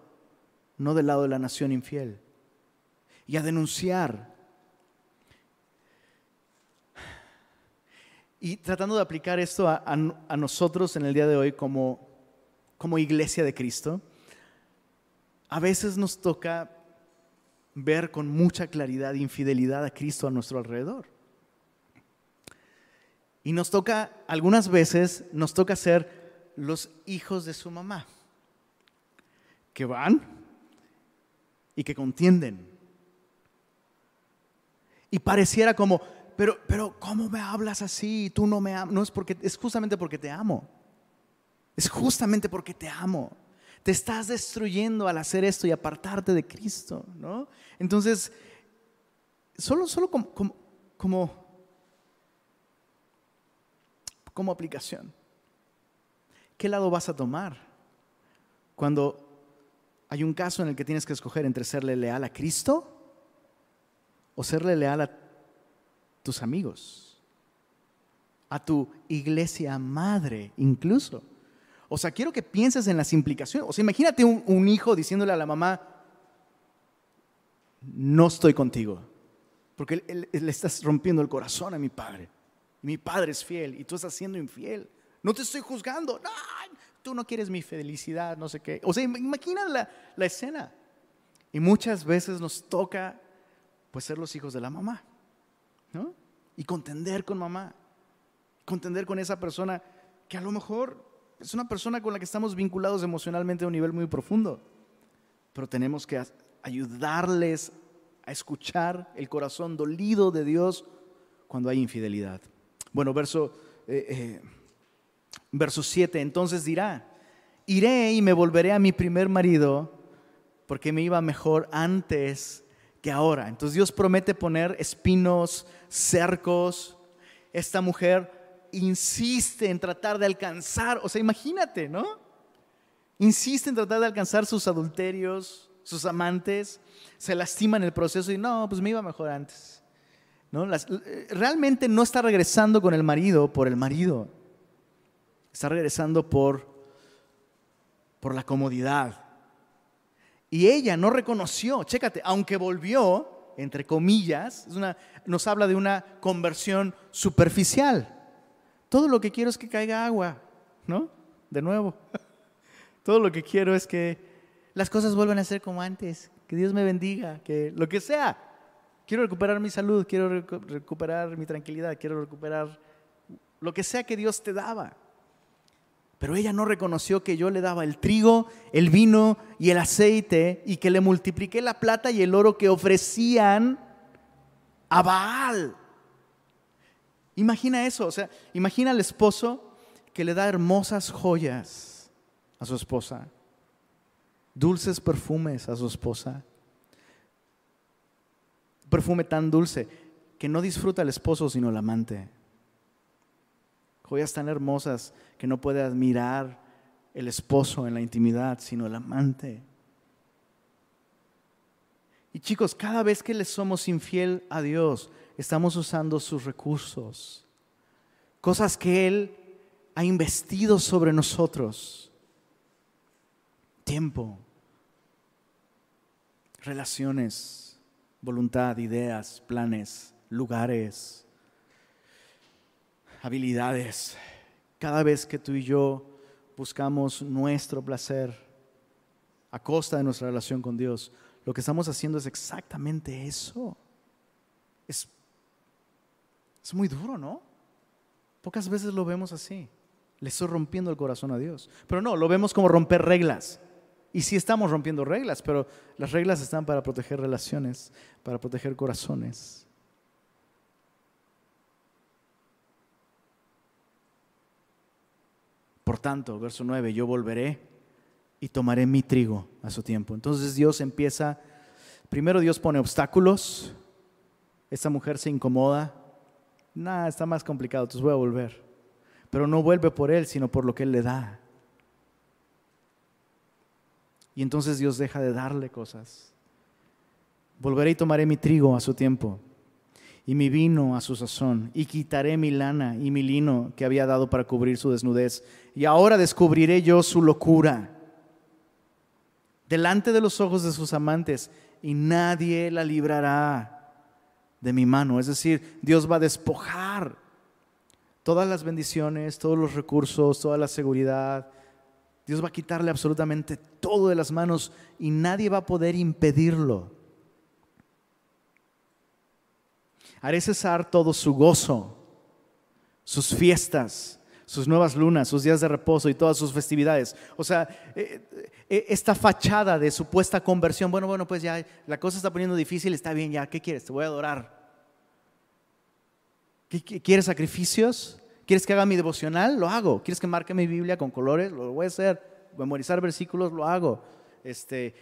no del lado de la nación infiel, y a denunciar. Y tratando de aplicar esto a, nosotros en el día de hoy como, como iglesia de Cristo, a veces nos toca ver con mucha claridad infidelidad a Cristo a nuestro alrededor. Y nos toca, algunas veces, nos toca ser los hijos de su mamá, que van y que contienden. Y pareciera como, pero, pero, ¿cómo me hablas así? Tú no me amas. No es porque, es justamente porque te amo. Es justamente porque te amo. Te estás destruyendo al hacer esto y apartarte de Cristo, ¿no? Entonces, solo, solo como, como, como aplicación. ¿Qué lado vas a tomar cuando hay un caso en el que tienes que escoger entre serle leal a Cristo o serle leal a tus amigos, a tu iglesia madre incluso? O sea, quiero que pienses en las implicaciones. O sea, imagínate un, hijo diciéndole a la mamá, no estoy contigo, porque le estás rompiendo el corazón a mi padre. Mi padre es fiel y tú estás siendo infiel. No te estoy juzgando. No, tú no quieres mi felicidad, no sé qué. O sea, imagina la, la escena. Y muchas veces nos toca pues ser los hijos de la mamá. ¿no? Y contender con mamá. Contender con esa persona que a lo mejor es una persona con la que estamos vinculados emocionalmente a un nivel muy profundo. Pero tenemos que ayudarles a escuchar el corazón dolido de Dios cuando hay infidelidad. Bueno, verso, eh, eh, verso 7, entonces dirá, iré y me volveré a mi primer marido porque me iba mejor antes que ahora. Entonces Dios promete poner espinos, cercos. Esta mujer insiste en tratar de alcanzar, o sea, imagínate, ¿no? Insiste en tratar de alcanzar sus adulterios, sus amantes, se lastima en el proceso y no, pues me iba mejor antes. Eh, realmente no está regresando con el marido por el marido. Está regresando por, por la comodidad. Y ella no reconoció, chécate, aunque volvió, entre comillas, nos habla de una conversión superficial. Todo lo que quiero es que caiga agua, ¿no? De nuevo. Todo lo que quiero es que las cosas vuelvan a ser como antes, que Dios me bendiga, que lo que sea. Quiero recuperar mi salud, quiero recuperar mi tranquilidad, quiero recuperar lo que sea que Dios te daba. Pero ella no reconoció que yo le daba el trigo, el vino y el aceite y que le multipliqué la plata y el oro que ofrecían a Baal. Imagina eso, o sea, imagina al esposo que le da hermosas joyas a su esposa, dulces perfumes a su esposa perfume tan dulce que no disfruta el esposo sino el amante. Joyas tan hermosas que no puede admirar el esposo en la intimidad sino el amante. Y chicos, cada vez que le somos infiel a Dios, estamos usando sus recursos, cosas que Él ha investido sobre nosotros. Tiempo, relaciones, voluntad, ideas, planes, lugares, habilidades. Cada vez que tú y yo buscamos nuestro placer a costa de nuestra relación con Dios, lo que estamos haciendo es exactamente eso. Es, es muy duro, ¿no? Pocas veces lo vemos así. Le estoy rompiendo el corazón a Dios. Pero no, lo vemos como romper reglas. Y sí estamos rompiendo reglas, pero las reglas están para proteger relaciones, para proteger corazones. Por tanto, verso 9, yo volveré y tomaré mi trigo a su tiempo. Entonces Dios empieza, primero Dios pone obstáculos, esta mujer se incomoda, nada, está más complicado, entonces voy a volver. Pero no vuelve por él, sino por lo que él le da. Y entonces Dios deja de darle cosas. Volveré y tomaré mi trigo a su tiempo y mi vino a su sazón, y quitaré mi lana y mi lino que había dado para cubrir su desnudez. Y ahora descubriré yo su locura delante de los ojos de sus amantes, y nadie la librará de mi mano. Es decir, Dios va a despojar todas las bendiciones, todos los recursos, toda la seguridad, Dios va a quitarle absolutamente todo de las manos y nadie va a poder impedirlo. Haré cesar todo su gozo, sus fiestas, sus nuevas lunas, sus días de reposo y todas sus festividades. O sea, eh, eh, esta fachada de supuesta conversión, bueno, bueno, pues ya la cosa está poniendo difícil, está bien, ya, ¿qué quieres? Te voy a adorar. ¿Quieres sacrificios? ¿Quieres que haga mi devocional? Lo hago. ¿Quieres que marque mi Biblia con colores? Lo voy a hacer. Memorizar versículos? Lo hago. Este?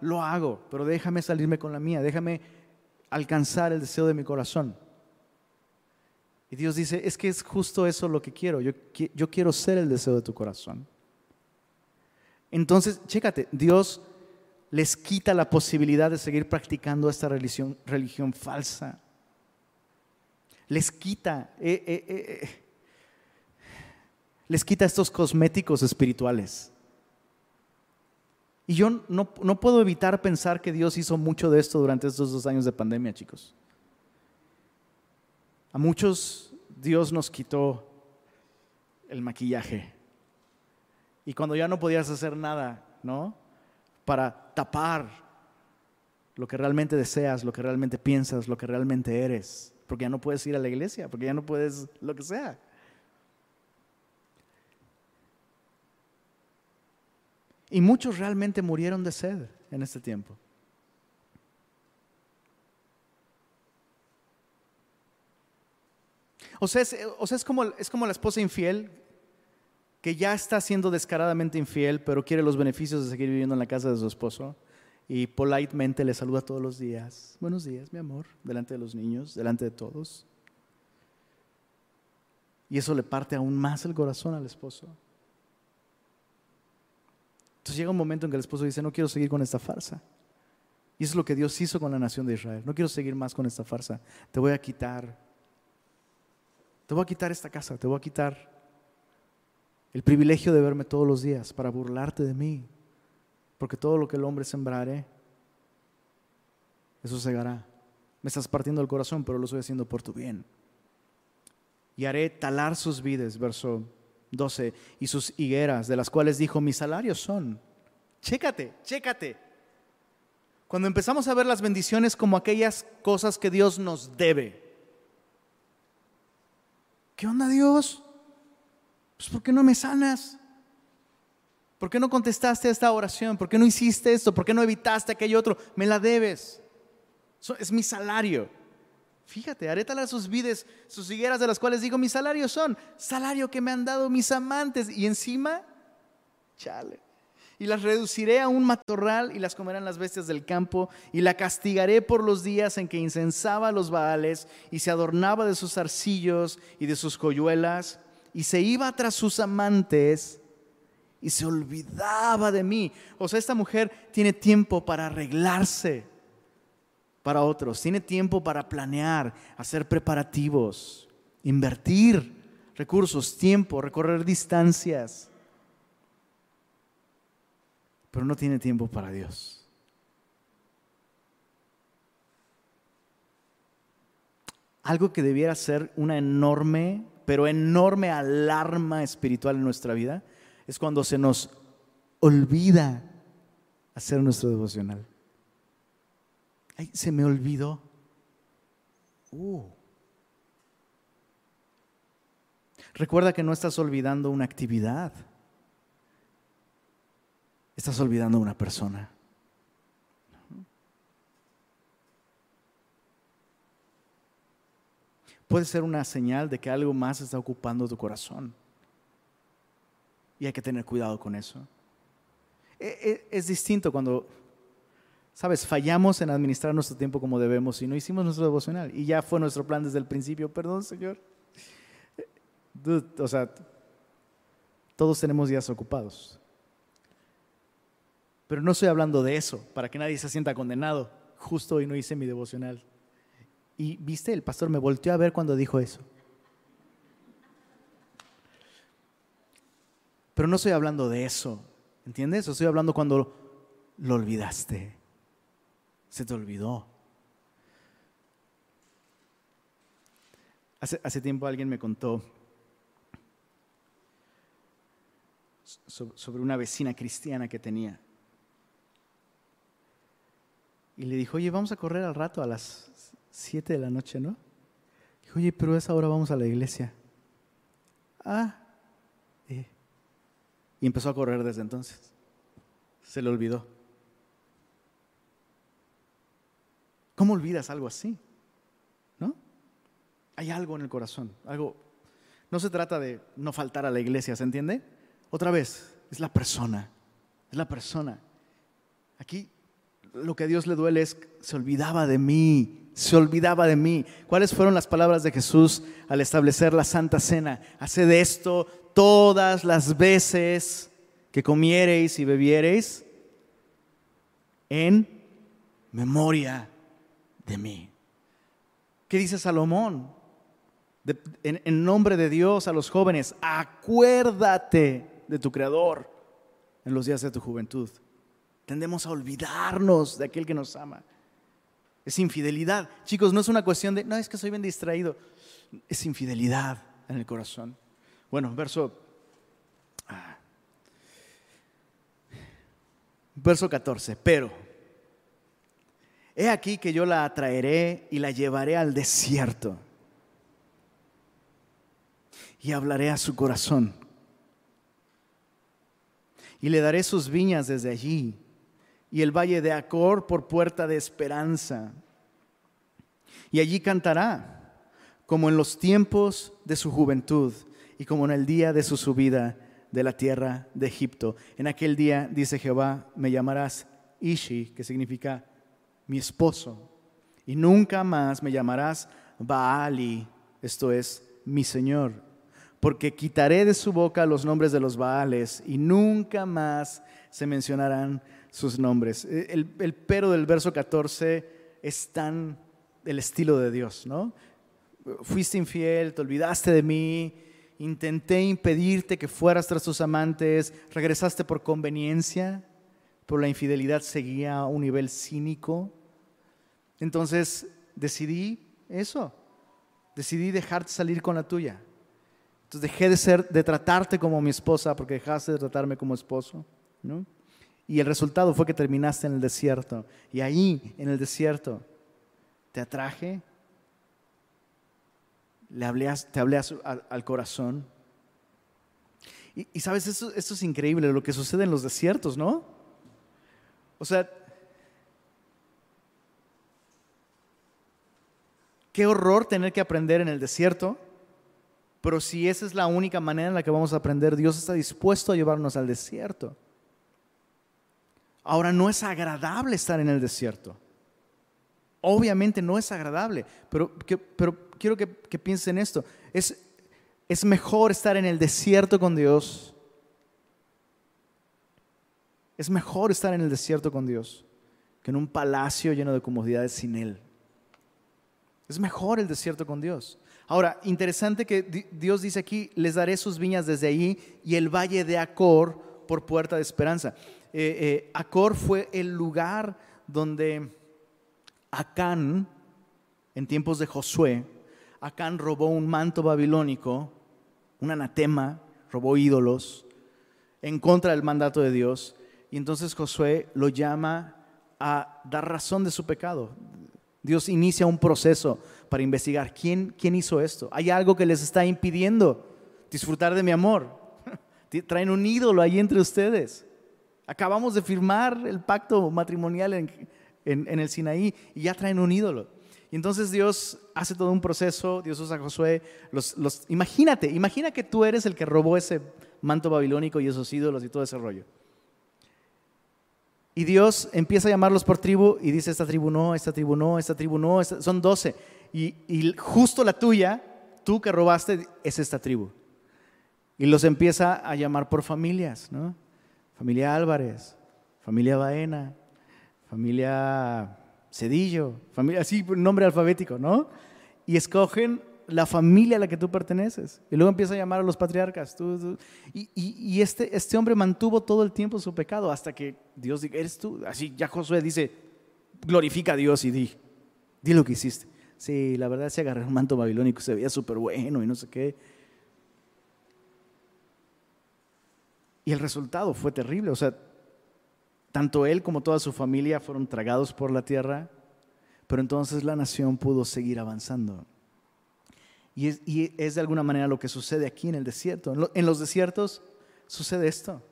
Lo hago. Pero déjame salirme con la mía. Déjame alcanzar el deseo de mi corazón. Y Dios dice, es que es justo eso lo que quiero. Yo, yo quiero ser el deseo de tu corazón. Entonces, chécate, Dios les quita la posibilidad de seguir practicando esta religión, religión falsa. Les quita, eh, eh, eh, les quita estos cosméticos espirituales. Y yo no, no puedo evitar pensar que Dios hizo mucho de esto durante estos dos años de pandemia, chicos. A muchos Dios nos quitó el maquillaje. Y cuando ya no podías hacer nada, ¿no? Para tapar lo que realmente deseas, lo que realmente piensas, lo que realmente eres. Porque ya no puedes ir a la iglesia, porque ya no puedes lo que sea. Y muchos realmente murieron de sed en este tiempo. O sea, es, como, es como la esposa infiel que ya está siendo descaradamente infiel, pero quiere los beneficios de seguir viviendo en la casa de su esposo y politemente le saluda todos los días. Buenos días, mi amor, delante de los niños, delante de todos. Y eso le parte aún más el corazón al esposo. Entonces llega un momento en que el esposo dice, no quiero seguir con esta farsa. Y eso es lo que Dios hizo con la nación de Israel. No quiero seguir más con esta farsa. Te voy a quitar te voy a quitar esta casa, te voy a quitar el privilegio de verme todos los días para burlarte de mí. Porque todo lo que el hombre sembrare, eso segará. Me estás partiendo el corazón, pero lo estoy haciendo por tu bien. Y haré talar sus vides, verso 12, y sus higueras, de las cuales dijo, mis salarios son. Chécate, chécate. Cuando empezamos a ver las bendiciones como aquellas cosas que Dios nos debe, ¿Qué onda Dios? Pues ¿por qué no me sanas? ¿Por qué no contestaste esta oración? ¿Por qué no hiciste esto? ¿Por qué no evitaste aquello otro? Me la debes. Es mi salario. Fíjate, a sus vides, sus higueras de las cuales digo, mis salarios son salario que me han dado mis amantes. Y encima, chale y las reduciré a un matorral y las comerán las bestias del campo y la castigaré por los días en que incensaba a los baales y se adornaba de sus arcillos y de sus coyuelas y se iba tras sus amantes y se olvidaba de mí. O sea, esta mujer tiene tiempo para arreglarse para otros, tiene tiempo para planear, hacer preparativos, invertir recursos, tiempo, recorrer distancias pero no tiene tiempo para Dios. Algo que debiera ser una enorme, pero enorme alarma espiritual en nuestra vida es cuando se nos olvida hacer nuestro devocional. Ay, se me olvidó. Uh. Recuerda que no estás olvidando una actividad estás olvidando una persona. Puede ser una señal de que algo más está ocupando tu corazón. Y hay que tener cuidado con eso. E, e, es distinto cuando, sabes, fallamos en administrar nuestro tiempo como debemos y no hicimos nuestro devocional. Y ya fue nuestro plan desde el principio. Perdón, Señor. o sea, todos tenemos días ocupados. Pero no estoy hablando de eso, para que nadie se sienta condenado. Justo hoy no hice mi devocional. Y viste, el pastor me volteó a ver cuando dijo eso. Pero no estoy hablando de eso, ¿entiendes? Estoy hablando cuando lo olvidaste. Se te olvidó. Hace, tiempo alguien me contó sobre una vecina cristiana que tenía. Y le dijo, oye, vamos a correr al rato a las 7 de la noche, ¿no? Dijo, oye, pero a esa hora vamos a la iglesia. ah, eh". Y empezó a correr desde entonces. Se le olvidó. ¿Cómo olvidas algo así? ¿No? Hay algo en el corazón, algo. No se trata de no faltar a la iglesia, ¿se entiende? Otra vez, es la persona, es la persona. Aquí lo que a Dios le duele es se olvidaba de mí, se olvidaba de mí. ¿Cuáles fueron las palabras de Jesús al establecer la Santa Cena? Haced esto todas las veces que comiereis y bebiereis en memoria de mí. ¿Qué dice Salomón? en, nombre de Dios a los jóvenes, acuérdate de tu Creador en los días de tu juventud. Tendemos a olvidarnos de aquel que nos ama. Es infidelidad. Chicos, no es una cuestión de, no, es que soy bien distraído. Es infidelidad en el corazón. Bueno, verso, ah, verso 14. Pero, he aquí que yo la atraeré y la llevaré al desierto. Y hablaré a su corazón. Y le daré sus viñas desde allí y el valle de Acor por puerta de esperanza. Y allí cantará, como en los tiempos de su juventud y como en el día de su subida de la tierra de Egipto. En aquel día, dice Jehová, me llamarás Ishi, que significa mi esposo, y nunca más me llamarás Baali, esto es, mi Señor, porque quitaré de su boca los nombres de los Baales y nunca más se mencionarán sus nombres. Eh, el, pero del verso 14 es tan el estilo de Dios, ¿no? Fuiste infiel, te olvidaste de mí, intenté impedirte que fueras tras tus amantes, regresaste por conveniencia, pero la infidelidad seguía a un nivel cínico. Entonces decidí eso, decidí dejarte salir con la tuya. Entonces dejé de ser, de tratarte como mi esposa porque dejaste de tratarme como esposo, ¿no? Y el resultado fue que terminaste en el desierto. Y ahí, en el desierto, te atraje, le hablé, te hablé al, corazón. Y, sabes, esto, esto es increíble, lo que sucede en los desiertos, ¿no? O sea, qué horror tener que aprender en el desierto, pero si esa es la única manera en la que vamos a aprender, Dios está dispuesto a llevarnos al desierto. Ahora no es agradable estar en el desierto. Obviamente no es agradable, pero, pero quiero que, que piensen esto. Es, es mejor estar en el desierto con Dios. Es mejor estar en el desierto con Dios que en un palacio lleno de comodidades sin Él. Es mejor el desierto con Dios. Ahora, interesante que Dios dice aquí, les daré sus viñas desde ahí y el valle de Acor por puerta de esperanza. Eh, eh, Acor fue el lugar donde Acán, en tiempos de Josué, Acán robó un manto babilónico, un anatema, robó ídolos en contra del mandato de Dios. Y entonces Josué lo llama a dar razón de su pecado. Dios inicia un proceso para investigar quién, quién hizo esto. Hay algo que les está impidiendo disfrutar de mi amor. Traen un ídolo ahí entre ustedes. Acabamos de firmar el pacto matrimonial en, el Sinaí y ya traen un ídolo. Y entonces Dios hace todo un proceso, Dios usa a Josué. Los, imagínate, imagina que tú eres el que robó ese manto babilónico y esos ídolos y todo ese rollo. Y Dios empieza a llamarlos por tribu y dice, esta tribu no, esta tribu no, esta tribu no, son doce. Y, y justo la tuya, tú que robaste, es esta tribu. Y los empieza a llamar por familias, ¿no? Familia Álvarez, familia Baena, familia Cedillo, familia así, nombre alfabético, ¿no? Y escogen la familia a la que tú perteneces. Y luego empieza a llamar a los patriarcas. Y, este, este hombre mantuvo todo el tiempo su pecado hasta que Dios diga, eres tú. Así ya Josué dice, glorifica a Dios y di, di lo que hiciste. Sí, la verdad se agarró un manto babilónico, se veía súper bueno y no sé qué. Y el resultado fue terrible. O sea, tanto él como toda su familia fueron tragados por la tierra, pero entonces la nación pudo seguir avanzando. Y es, de alguna manera lo que sucede aquí en el desierto. En, los desiertos sucede esto.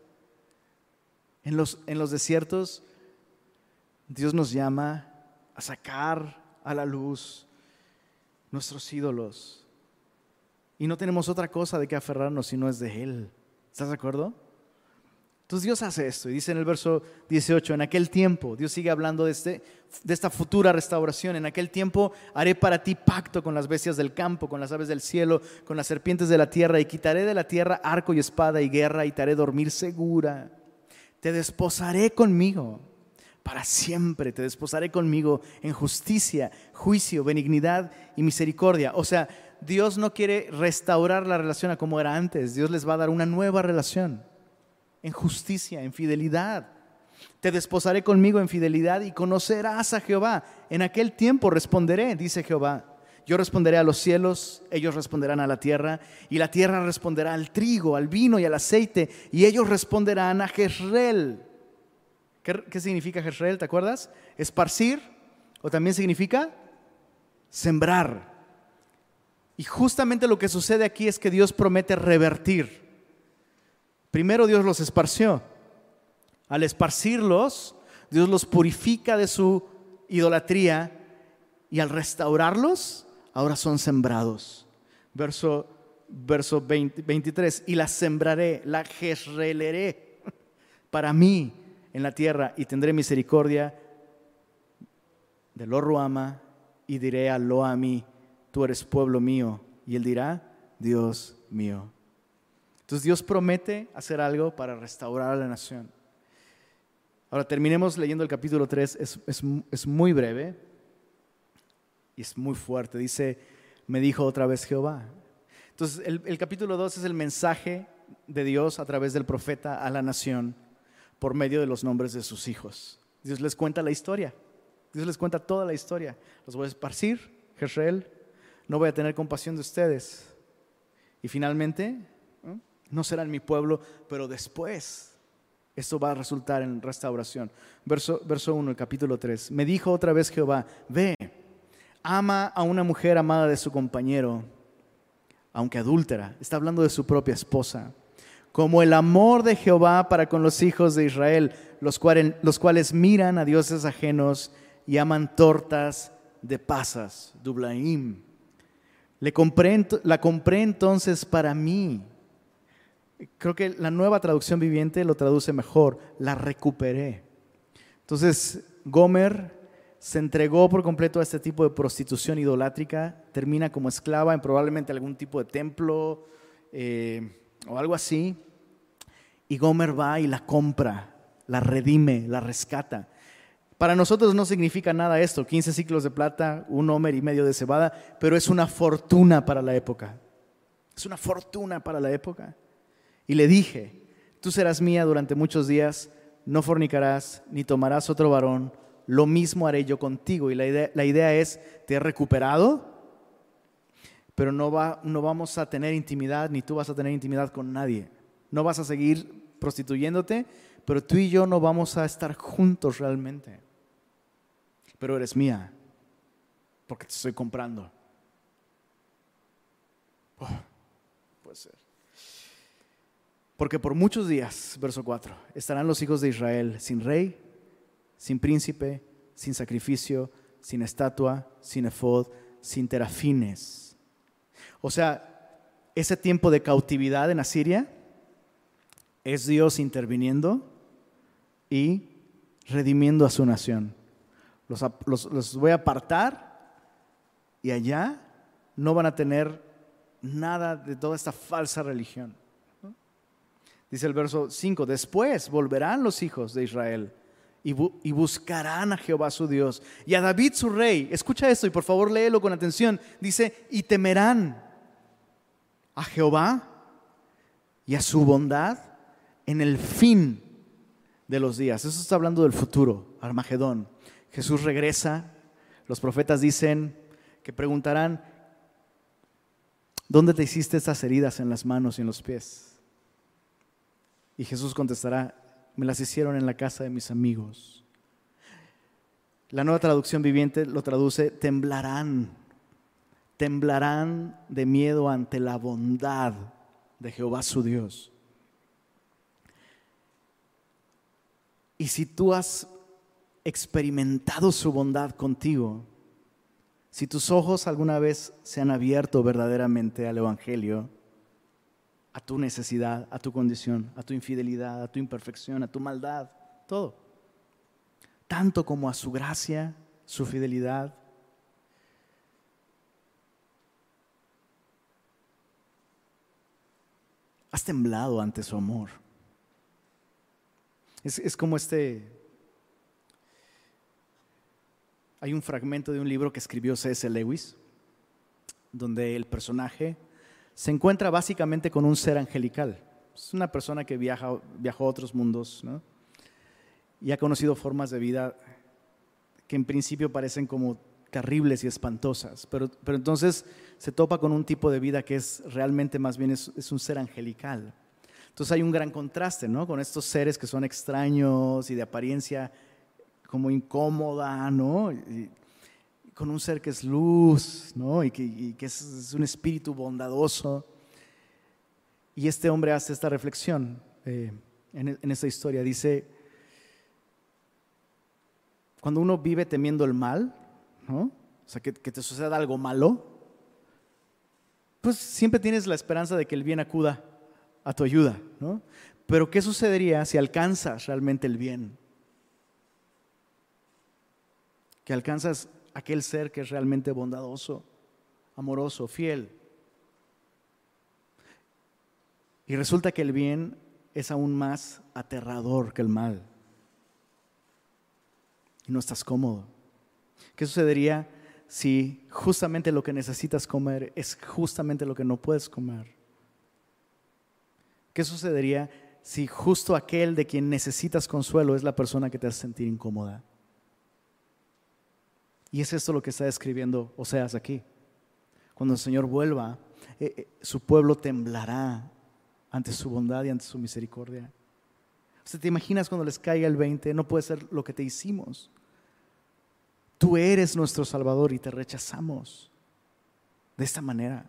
En los, en los desiertos Dios nos llama a sacar a la luz nuestros ídolos. Y no tenemos otra cosa de que aferrarnos si no es de Él. ¿Estás de acuerdo? Entonces Dios hace esto y dice en el verso 18, en aquel tiempo, Dios sigue hablando de, este, de esta futura restauración, en aquel tiempo haré para ti pacto con las bestias del campo, con las aves del cielo, con las serpientes de la tierra, y quitaré de la tierra arco y espada y guerra, y te haré dormir segura. Te desposaré conmigo para siempre, te desposaré conmigo en justicia, juicio, benignidad y misericordia. O sea, Dios no quiere restaurar la relación a como era antes, Dios les va a dar una nueva relación en justicia, en fidelidad. Te desposaré conmigo en fidelidad y conocerás a Jehová. En aquel tiempo responderé, dice Jehová. Yo responderé a los cielos, ellos responderán a la tierra, y la tierra responderá al trigo, al vino y al aceite, y ellos responderán a Jezreel. ¿Qué, significa Jezreel? ¿Te acuerdas? Esparcir, o también significa sembrar. Y justamente lo que sucede aquí es que Dios promete revertir. Primero Dios los esparció. Al esparcirlos, Dios los purifica de su idolatría y al restaurarlos, ahora son sembrados. Verso, verso 23, y la sembraré, la jezreleré para mí en la tierra y tendré misericordia de lo Ruama y diré a lo a mí, tú eres pueblo mío. Y él dirá, Dios mío. Entonces Dios promete hacer algo para restaurar a la nación. Ahora terminemos leyendo el capítulo 3, es, muy breve y es muy fuerte. Dice, me dijo otra vez Jehová. Entonces el, el capítulo 2 es el mensaje de Dios a través del profeta a la nación por medio de los nombres de sus hijos. Dios les cuenta la historia. Dios les cuenta toda la historia. Los voy a esparcir, Jezreel, no voy a tener compasión de ustedes. Y finalmente no serán mi pueblo, pero después esto va a resultar en restauración. Verso, verso 1, el capítulo 3. Me dijo otra vez Jehová, ve, ama a una mujer amada de su compañero, aunque adúltera. Está hablando de su propia esposa. Como el amor de Jehová para con los hijos de Israel, los cuales, los cuales miran a dioses ajenos y aman tortas de pasas, dublaim. Le compré, la compré entonces para mí creo que la nueva traducción viviente lo traduce mejor, la recuperé. Entonces, Gomer se entregó por completo a este tipo de prostitución idolátrica, termina como esclava en probablemente algún tipo de templo eh, o algo así, y Gomer va y la compra, la redime, la rescata. Para nosotros no significa nada esto, 15 ciclos de plata, un homer y medio de cebada, pero es una fortuna para la época. Es una fortuna para la época. Y le dije, tú serás mía durante muchos días, no fornicarás, ni tomarás otro varón, lo mismo haré yo contigo. Y la idea, la idea es, te he recuperado, pero no, va, no vamos a tener intimidad, ni tú vas a tener intimidad con nadie. No vas a seguir prostituyéndote, pero tú y yo no vamos a estar juntos realmente. Pero eres mía, porque te estoy comprando. Oh, puede ser. Porque por muchos días, verso 4, estarán los hijos de Israel sin rey, sin príncipe, sin sacrificio, sin estatua, sin efod, sin terafines. O sea, ese tiempo de cautividad en Asiria es Dios interviniendo y redimiendo a su nación. Los, los voy a apartar y allá no van a tener nada de toda esta falsa religión. Dice el verso 5, después volverán los hijos de Israel y, buscarán a Jehová su Dios y a David su rey. Escucha esto y por favor léelo con atención. Dice, y temerán a Jehová y a su bondad en el fin de los días. Eso está hablando del futuro, Armagedón. Jesús regresa. Los profetas dicen que preguntarán, ¿dónde te hiciste estas heridas en las manos y en los pies? Y Jesús contestará, me las hicieron en la casa de mis amigos. La nueva traducción viviente lo traduce, temblarán, temblarán de miedo ante la bondad de Jehová su Dios. Y si tú has experimentado su bondad contigo, si tus ojos alguna vez se han abierto verdaderamente al Evangelio, a tu necesidad, a tu condición, a tu infidelidad, a tu imperfección, a tu maldad, todo, tanto como a su gracia, su fidelidad, has temblado ante su amor. Es, como este... Hay un fragmento de un libro que escribió C.S. Lewis, donde el personaje se encuentra básicamente con un ser angelical. Es una persona que viaja, viajó a otros mundos y ha conocido formas de vida que en principio parecen como terribles y espantosas, pero, pero entonces se topa con un tipo de vida que es realmente más bien es, un ser angelical. Entonces hay un gran contraste, ¿no? Con estos seres que son extraños y de apariencia como incómoda, ¿no? Con un ser que es luz, ¿no? Y que, es, un espíritu bondadoso. Y este hombre hace esta reflexión eh, en, en esta historia. Dice, cuando uno vive temiendo el mal, o sea, que, te suceda algo malo, pues siempre tienes la esperanza de que el bien acuda a tu ayuda, ¿no? Pero ¿qué sucedería si alcanzas realmente el bien? Que alcanzas aquel ser que es realmente bondadoso, amoroso, fiel. Y resulta que el bien es aún más aterrador que el mal. Y no estás cómodo. ¿Qué sucedería si justamente lo que necesitas comer es justamente lo que no puedes comer? ¿Qué sucedería si justo aquel de quien necesitas consuelo es la persona que te hace sentir incómoda? Y es esto lo que está describiendo Oseas aquí. Cuando el Señor vuelva, eh, eh, su pueblo temblará ante su bondad y ante su misericordia. ¿Usted te imaginas cuando les caiga el 20? No puede ser lo que te hicimos. Tú eres nuestro Salvador y te rechazamos de esta manera.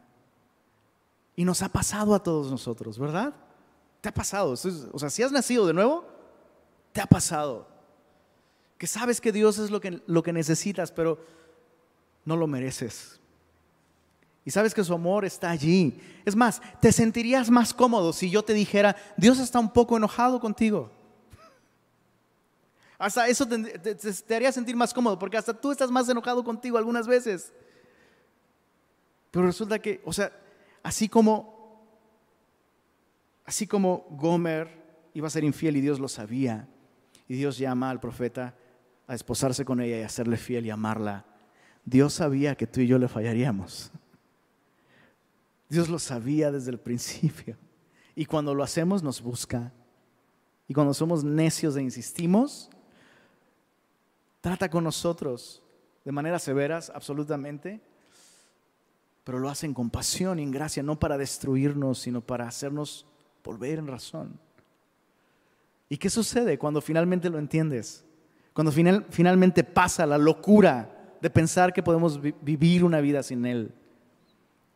Y nos ha pasado a todos nosotros, ¿verdad? Te ha pasado. O sea, si has nacido de nuevo, te ha pasado. Que sabes que Dios es lo que, lo que necesitas, pero no lo mereces. Y sabes que su amor está allí. Es más, te sentirías más cómodo si yo te dijera, Dios está un poco enojado contigo. Hasta eso te, haría sentir más cómodo, porque hasta tú estás más enojado contigo algunas veces. Pero resulta que, o sea, así como, así como Gomer iba a ser infiel y Dios lo sabía, y Dios llama al profeta a esposarse con ella y a fiel y amarla, Dios sabía que tú y yo le fallaríamos. Dios lo sabía desde el principio. Y cuando lo hacemos nos busca. Y cuando somos necios e insistimos, Trata con nosotros de manera severas, absolutamente, pero lo hace en compasión y en gracia, no para destruirnos, sino para hacernos volver en razón. ¿Y qué sucede cuando finalmente lo entiendes? Cuando finalmente pasa la locura de pensar que podemos vivir una vida sin Él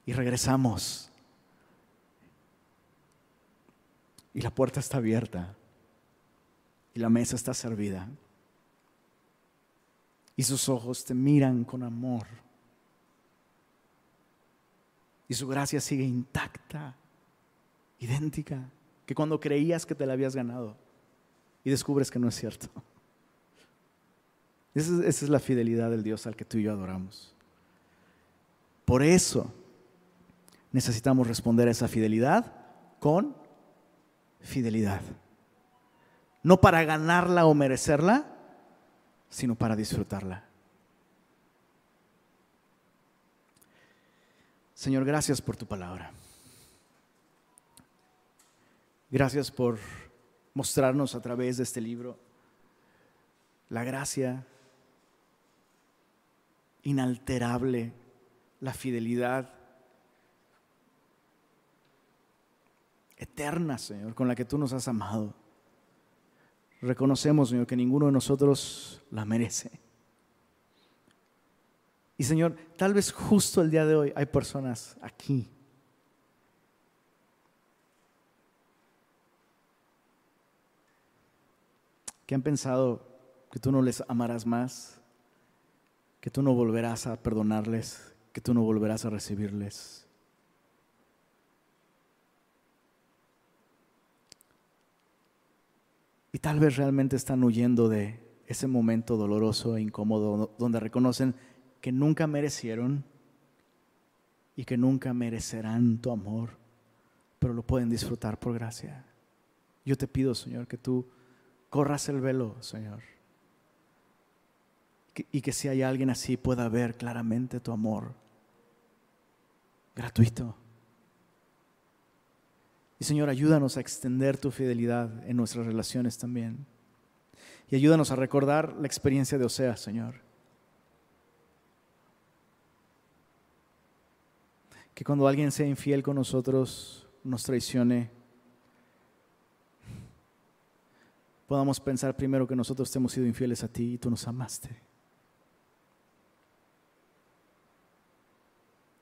y regresamos. Y la puerta está abierta y la mesa está servida y sus ojos te miran con amor. Y su gracia sigue intacta, idéntica, que cuando creías que te la habías ganado y descubres que no es cierto. Esa es, la fidelidad del Dios al que tú y yo adoramos. Por eso necesitamos responder a esa fidelidad con fidelidad. No para ganarla o merecerla, sino para disfrutarla. Señor, gracias por tu palabra. Gracias por mostrarnos a través de este libro la gracia inalterable, la fidelidad eterna, Señor, con la que tú nos has amado. Reconocemos, Señor, que ninguno de nosotros la merece. Y Señor, tal vez justo el día de hoy hay personas aquí que han pensado que tú no les amarás más, que tú no volverás a perdonarles, que tú no volverás a recibirles. Y tal vez realmente están huyendo de ese momento doloroso e incómodo donde reconocen que nunca merecieron y que nunca merecerán tu amor, pero lo pueden disfrutar por gracia. Yo te pido, Señor, que tú corras el velo, Señor. Y que si hay alguien así pueda ver claramente tu amor gratuito. Y Señor, ayúdanos a extender tu fidelidad en nuestras relaciones también. Y ayúdanos a recordar la experiencia de Oseas, Señor. Que cuando alguien sea infiel con nosotros, nos traicione, podamos pensar primero que nosotros hemos sido infieles a ti y tú nos amaste.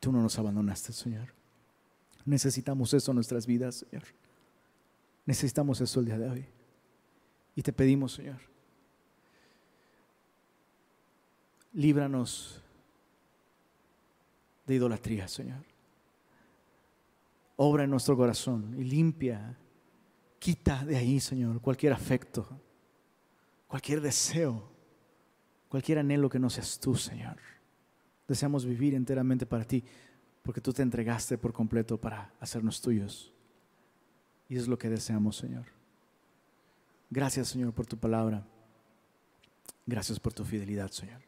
Tú no nos abandonaste, Señor. Necesitamos eso en nuestras vidas, Señor. Necesitamos eso el día de hoy. Y te pedimos, Señor, líbranos de idolatría, Señor. Obra en nuestro corazón y limpia Quita de ahí, Señor, cualquier afecto, cualquier deseo, cualquier anhelo que no seas tú, Señor. Deseamos vivir enteramente para ti, porque tú te entregaste por completo para hacernos tuyos. Y es lo que deseamos, Señor. Gracias, Señor, por tu palabra. Gracias por tu fidelidad, Señor.